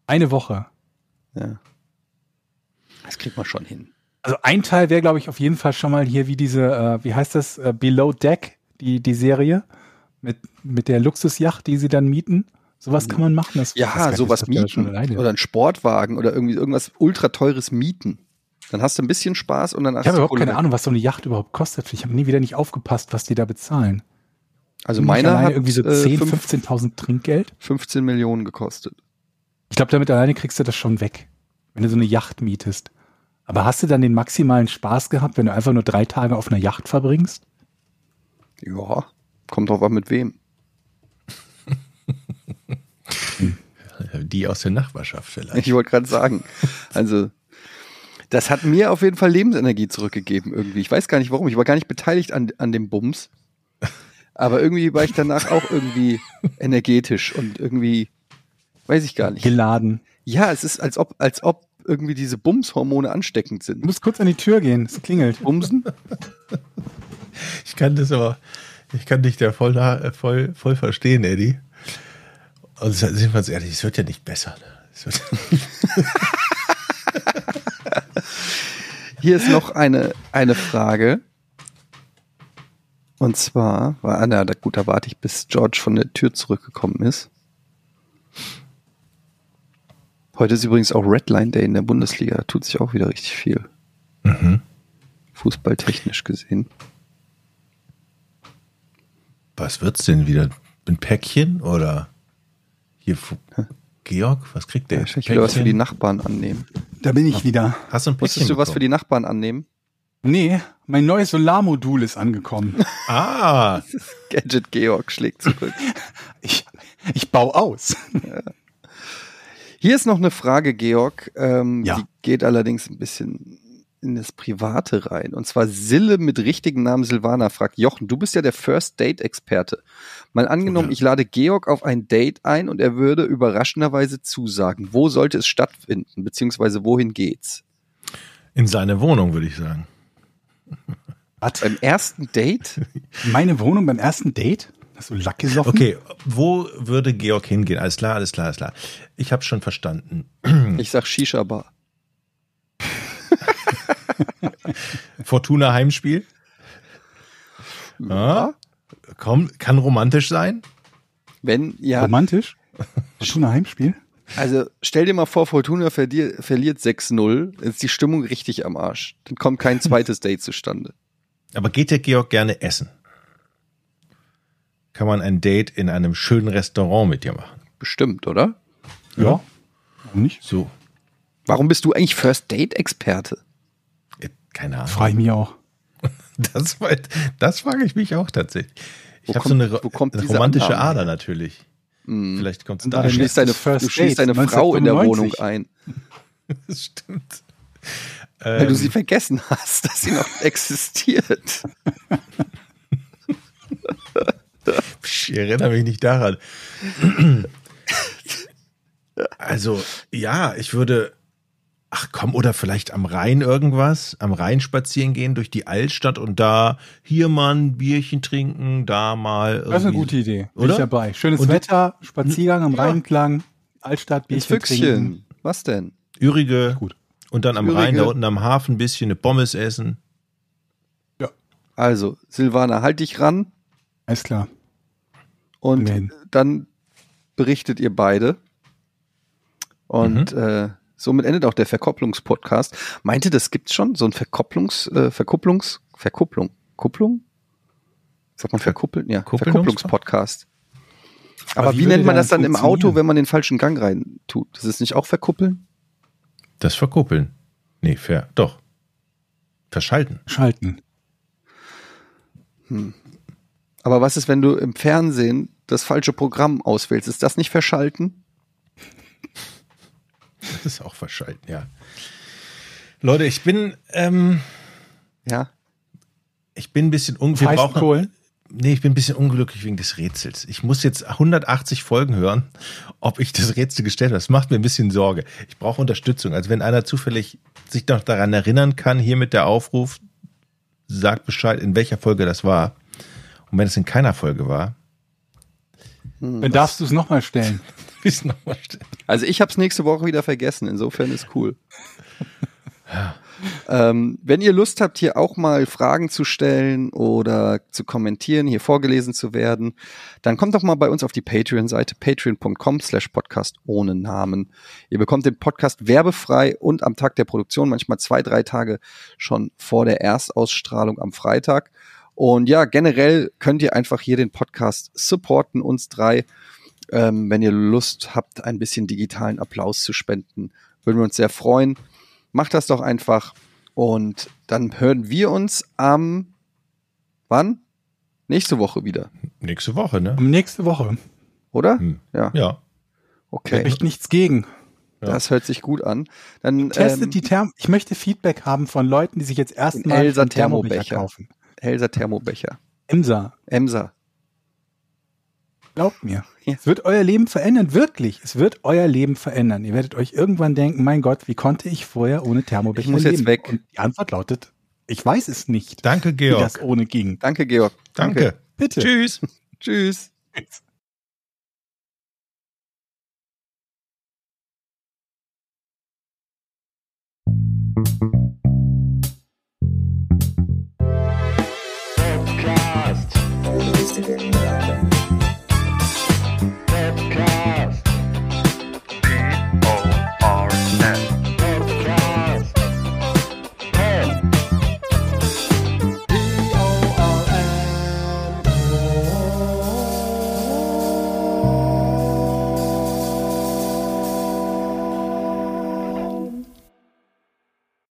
Eine Woche. Ja. Das kriegt man schon hin. Also ein Teil wäre, glaube ich, auf jeden Fall schon mal hier wie diese, äh, wie heißt das, äh, Below Deck, die, die Serie mit, mit der Luxusjacht, die sie dann mieten. Sowas kann man machen. Das, Ja, sowas das mieten. Oder einen Sportwagen oder irgendwie irgendwas ultra teures mieten. Dann hast du ein bisschen Spaß und dann hast Ich habe du überhaupt keine. Ahnung, was so eine Yacht überhaupt kostet. Ich habe nie wieder nicht aufgepasst, was die da bezahlen. Also meiner alleine hat irgendwie so äh, 10, fünf- 15.000 Trinkgeld. 15 Millionen gekostet. Ich glaube, damit alleine kriegst du das schon weg, wenn du so eine Yacht mietest. Aber hast du dann den maximalen Spaß gehabt, wenn du einfach nur drei Tage auf einer Yacht verbringst? Ja, kommt drauf an mit wem. Die aus der Nachbarschaft vielleicht. Ich wollte gerade sagen. Also, das hat mir auf jeden Fall Lebensenergie zurückgegeben irgendwie. Ich weiß gar nicht warum. Ich war gar nicht beteiligt an, an dem Bums. Aber irgendwie war ich danach auch irgendwie energetisch und irgendwie, weiß ich gar nicht. Geladen. Ja, es ist, als ob, als ob irgendwie diese Bumshormone ansteckend Du sind. musst kurz an die Tür gehen, es klingelt. Bumsen? Ich kann das aber, ich kann dich da voll, äh, voll, voll verstehen, Eddie. Und sind wir uns ehrlich, es wird ja nicht besser. ne? Hier ist noch eine, eine Frage. Und zwar war, ah, na, da, gut, da warte ich, bis George von der Tür zurückgekommen ist. Heute ist übrigens auch Redline Day in der Bundesliga. Da tut sich auch wieder richtig viel. mhm. Fußballtechnisch gesehen. Was wird's denn wieder? Ein Päckchen oder hier Fu- Georg? Was kriegt der? Ja, ich wieder was für die? Nachbarn annehmen. Da bin ich wieder. Hast du ein Päckchen Musstest du was für die Nachbarn annehmen? Nee, mein neues Solarmodul ist angekommen. Ah, Gadget Georg schlägt zurück. Ich, ich baue aus. Hier ist noch eine Frage, Georg. Ähm, Ja. Die geht allerdings ein bisschen in das Private rein. Und zwar Sille mit richtigen Namen Silvana fragt, Jochen, du bist ja der First Date Experte. Mal angenommen, Ja. ich lade Georg auf ein Date ein und er würde überraschenderweise zusagen. Wo sollte es stattfinden? Beziehungsweise wohin geht's? in seine Wohnung, würde ich sagen. Was? Beim ersten Date? Meine Wohnung beim ersten Date? Hast du Lack gesoffen? Okay, wo würde Georg hingehen? Alles klar, alles klar, alles klar. Ich habe schon verstanden. Ich sag Shisha Bar. Fortuna Heimspiel. Ja. Komm, kann romantisch sein. Wenn, ja, Romantisch? Fortuna Heimspiel? also stell dir mal vor, Fortuna verliert, verliert 6-0, ist die Stimmung richtig am Arsch. Dann kommt kein zweites Date zustande. Aber geht der Georg gerne essen? Kann man ein Date in einem schönen Restaurant mit dir machen? Bestimmt, oder? Ja. Warum nicht? So, Warum bist du eigentlich First Date Experte? äh, keine Ahnung. Frage ich mich auch. Das, war- das frage ich mich auch tatsächlich. Ich habe so eine, eine romantische Ader natürlich. Hm. Vielleicht kommt es da. Du schließt deine, du schließt deine Frau in der Wohnung 1995. ein, Das stimmt. weil du Ähm, sie vergessen hast, dass sie noch existiert. Ich erinnere mich nicht daran. Also, ja, ich würde, ach komm, oder vielleicht am Rhein irgendwas, am Rhein spazieren gehen durch die Altstadt und da hier mal ein Bierchen trinken, da mal. Das ist eine gute Idee. Bin Oder? ich dabei. Schönes Und- Wetter, Spaziergang am Ja. Rhein entlang. Altstadt Bierchen Füchschen. trinken. Was denn? Ürige. Gut. Und dann am Ürige. Rhein, da unten am Hafen, ein bisschen eine Pommes essen. Also, Silvana, halt dich ran Alles klar. Und Immerhin. dann berichtet ihr beide. Und äh, somit endet auch der Verkopplungspodcast. Meinte, das gibt's schon? So ein Verkopplungs, äh, Verkupplungs, Verkupplung, Kupplung? Sagt man verkuppeln? Ja, Verkupplungspodcast. Aber, Aber wie, nennt man das dann im Auto, wenn man den falschen Gang rein tut? Das ist nicht auch verkuppeln? Das verkuppeln. Nee, fair. Doch. Verschalten. Schalten. Aber was ist, wenn du im Fernsehen das falsche Programm auswählst? Ist das nicht verschalten? Das ist auch verschalten, ja. Leute, ich bin, ähm, Ja. ich bin ein bisschen unglücklich. Nee, ich bin ein bisschen unglücklich wegen des Rätsels. Ich muss jetzt 180 Folgen hören, ob ich das Rätsel gestellt habe. Das macht mir ein bisschen Sorge. Ich brauche Unterstützung. Also wenn einer zufällig sich noch daran erinnern kann, hier mit der Aufruf, sagt Bescheid, in welcher Folge das war. Und wenn es in keiner Folge war, Dann darfst du es nochmal stellen. noch mal stellen. Also ich habe es nächste Woche wieder vergessen. Insofern ist cool. Ähm, wenn ihr Lust habt, hier auch mal Fragen zu stellen oder zu kommentieren, hier vorgelesen zu werden, dann kommt doch mal bei uns auf die Patreon-Seite patreon.com slash podcast ohne Namen. Ihr bekommt den Podcast werbefrei und am Tag der Produktion, manchmal zwei, drei Tage schon vor der Erstausstrahlung am Freitag. Und ja, generell könnt ihr einfach hier den Podcast supporten, uns drei. Ähm, wenn ihr Lust habt, ein bisschen digitalen Applaus zu spenden, würden wir uns sehr freuen. Macht das doch einfach. Und dann hören wir uns am wann? Nächste Woche wieder, Nächste Woche, ne? Nächste Woche. oder? Hm. Ja, Ja. okay. Echt nichts gegen. Das hört sich gut an. Dann Testet ähm, die Therm. Ich möchte Feedback haben von Leuten, die sich jetzt erstmal Elsa Thermobecher. kaufen. Elsa Thermobecher. Emsa, Emsa. glaubt mir. Ja. Es wird euer Leben verändern, wirklich. Es wird euer Leben verändern. Ihr werdet euch irgendwann denken, mein Gott, wie konnte ich vorher ohne Thermobecher Ich muss jetzt leben? weg. Und die Antwort lautet, ich weiß es nicht, Danke, wie Georg. das ohne ging. Danke, Georg. Danke. Bitte. Tschüss. Tschüss. Podcast. P-O-R-N.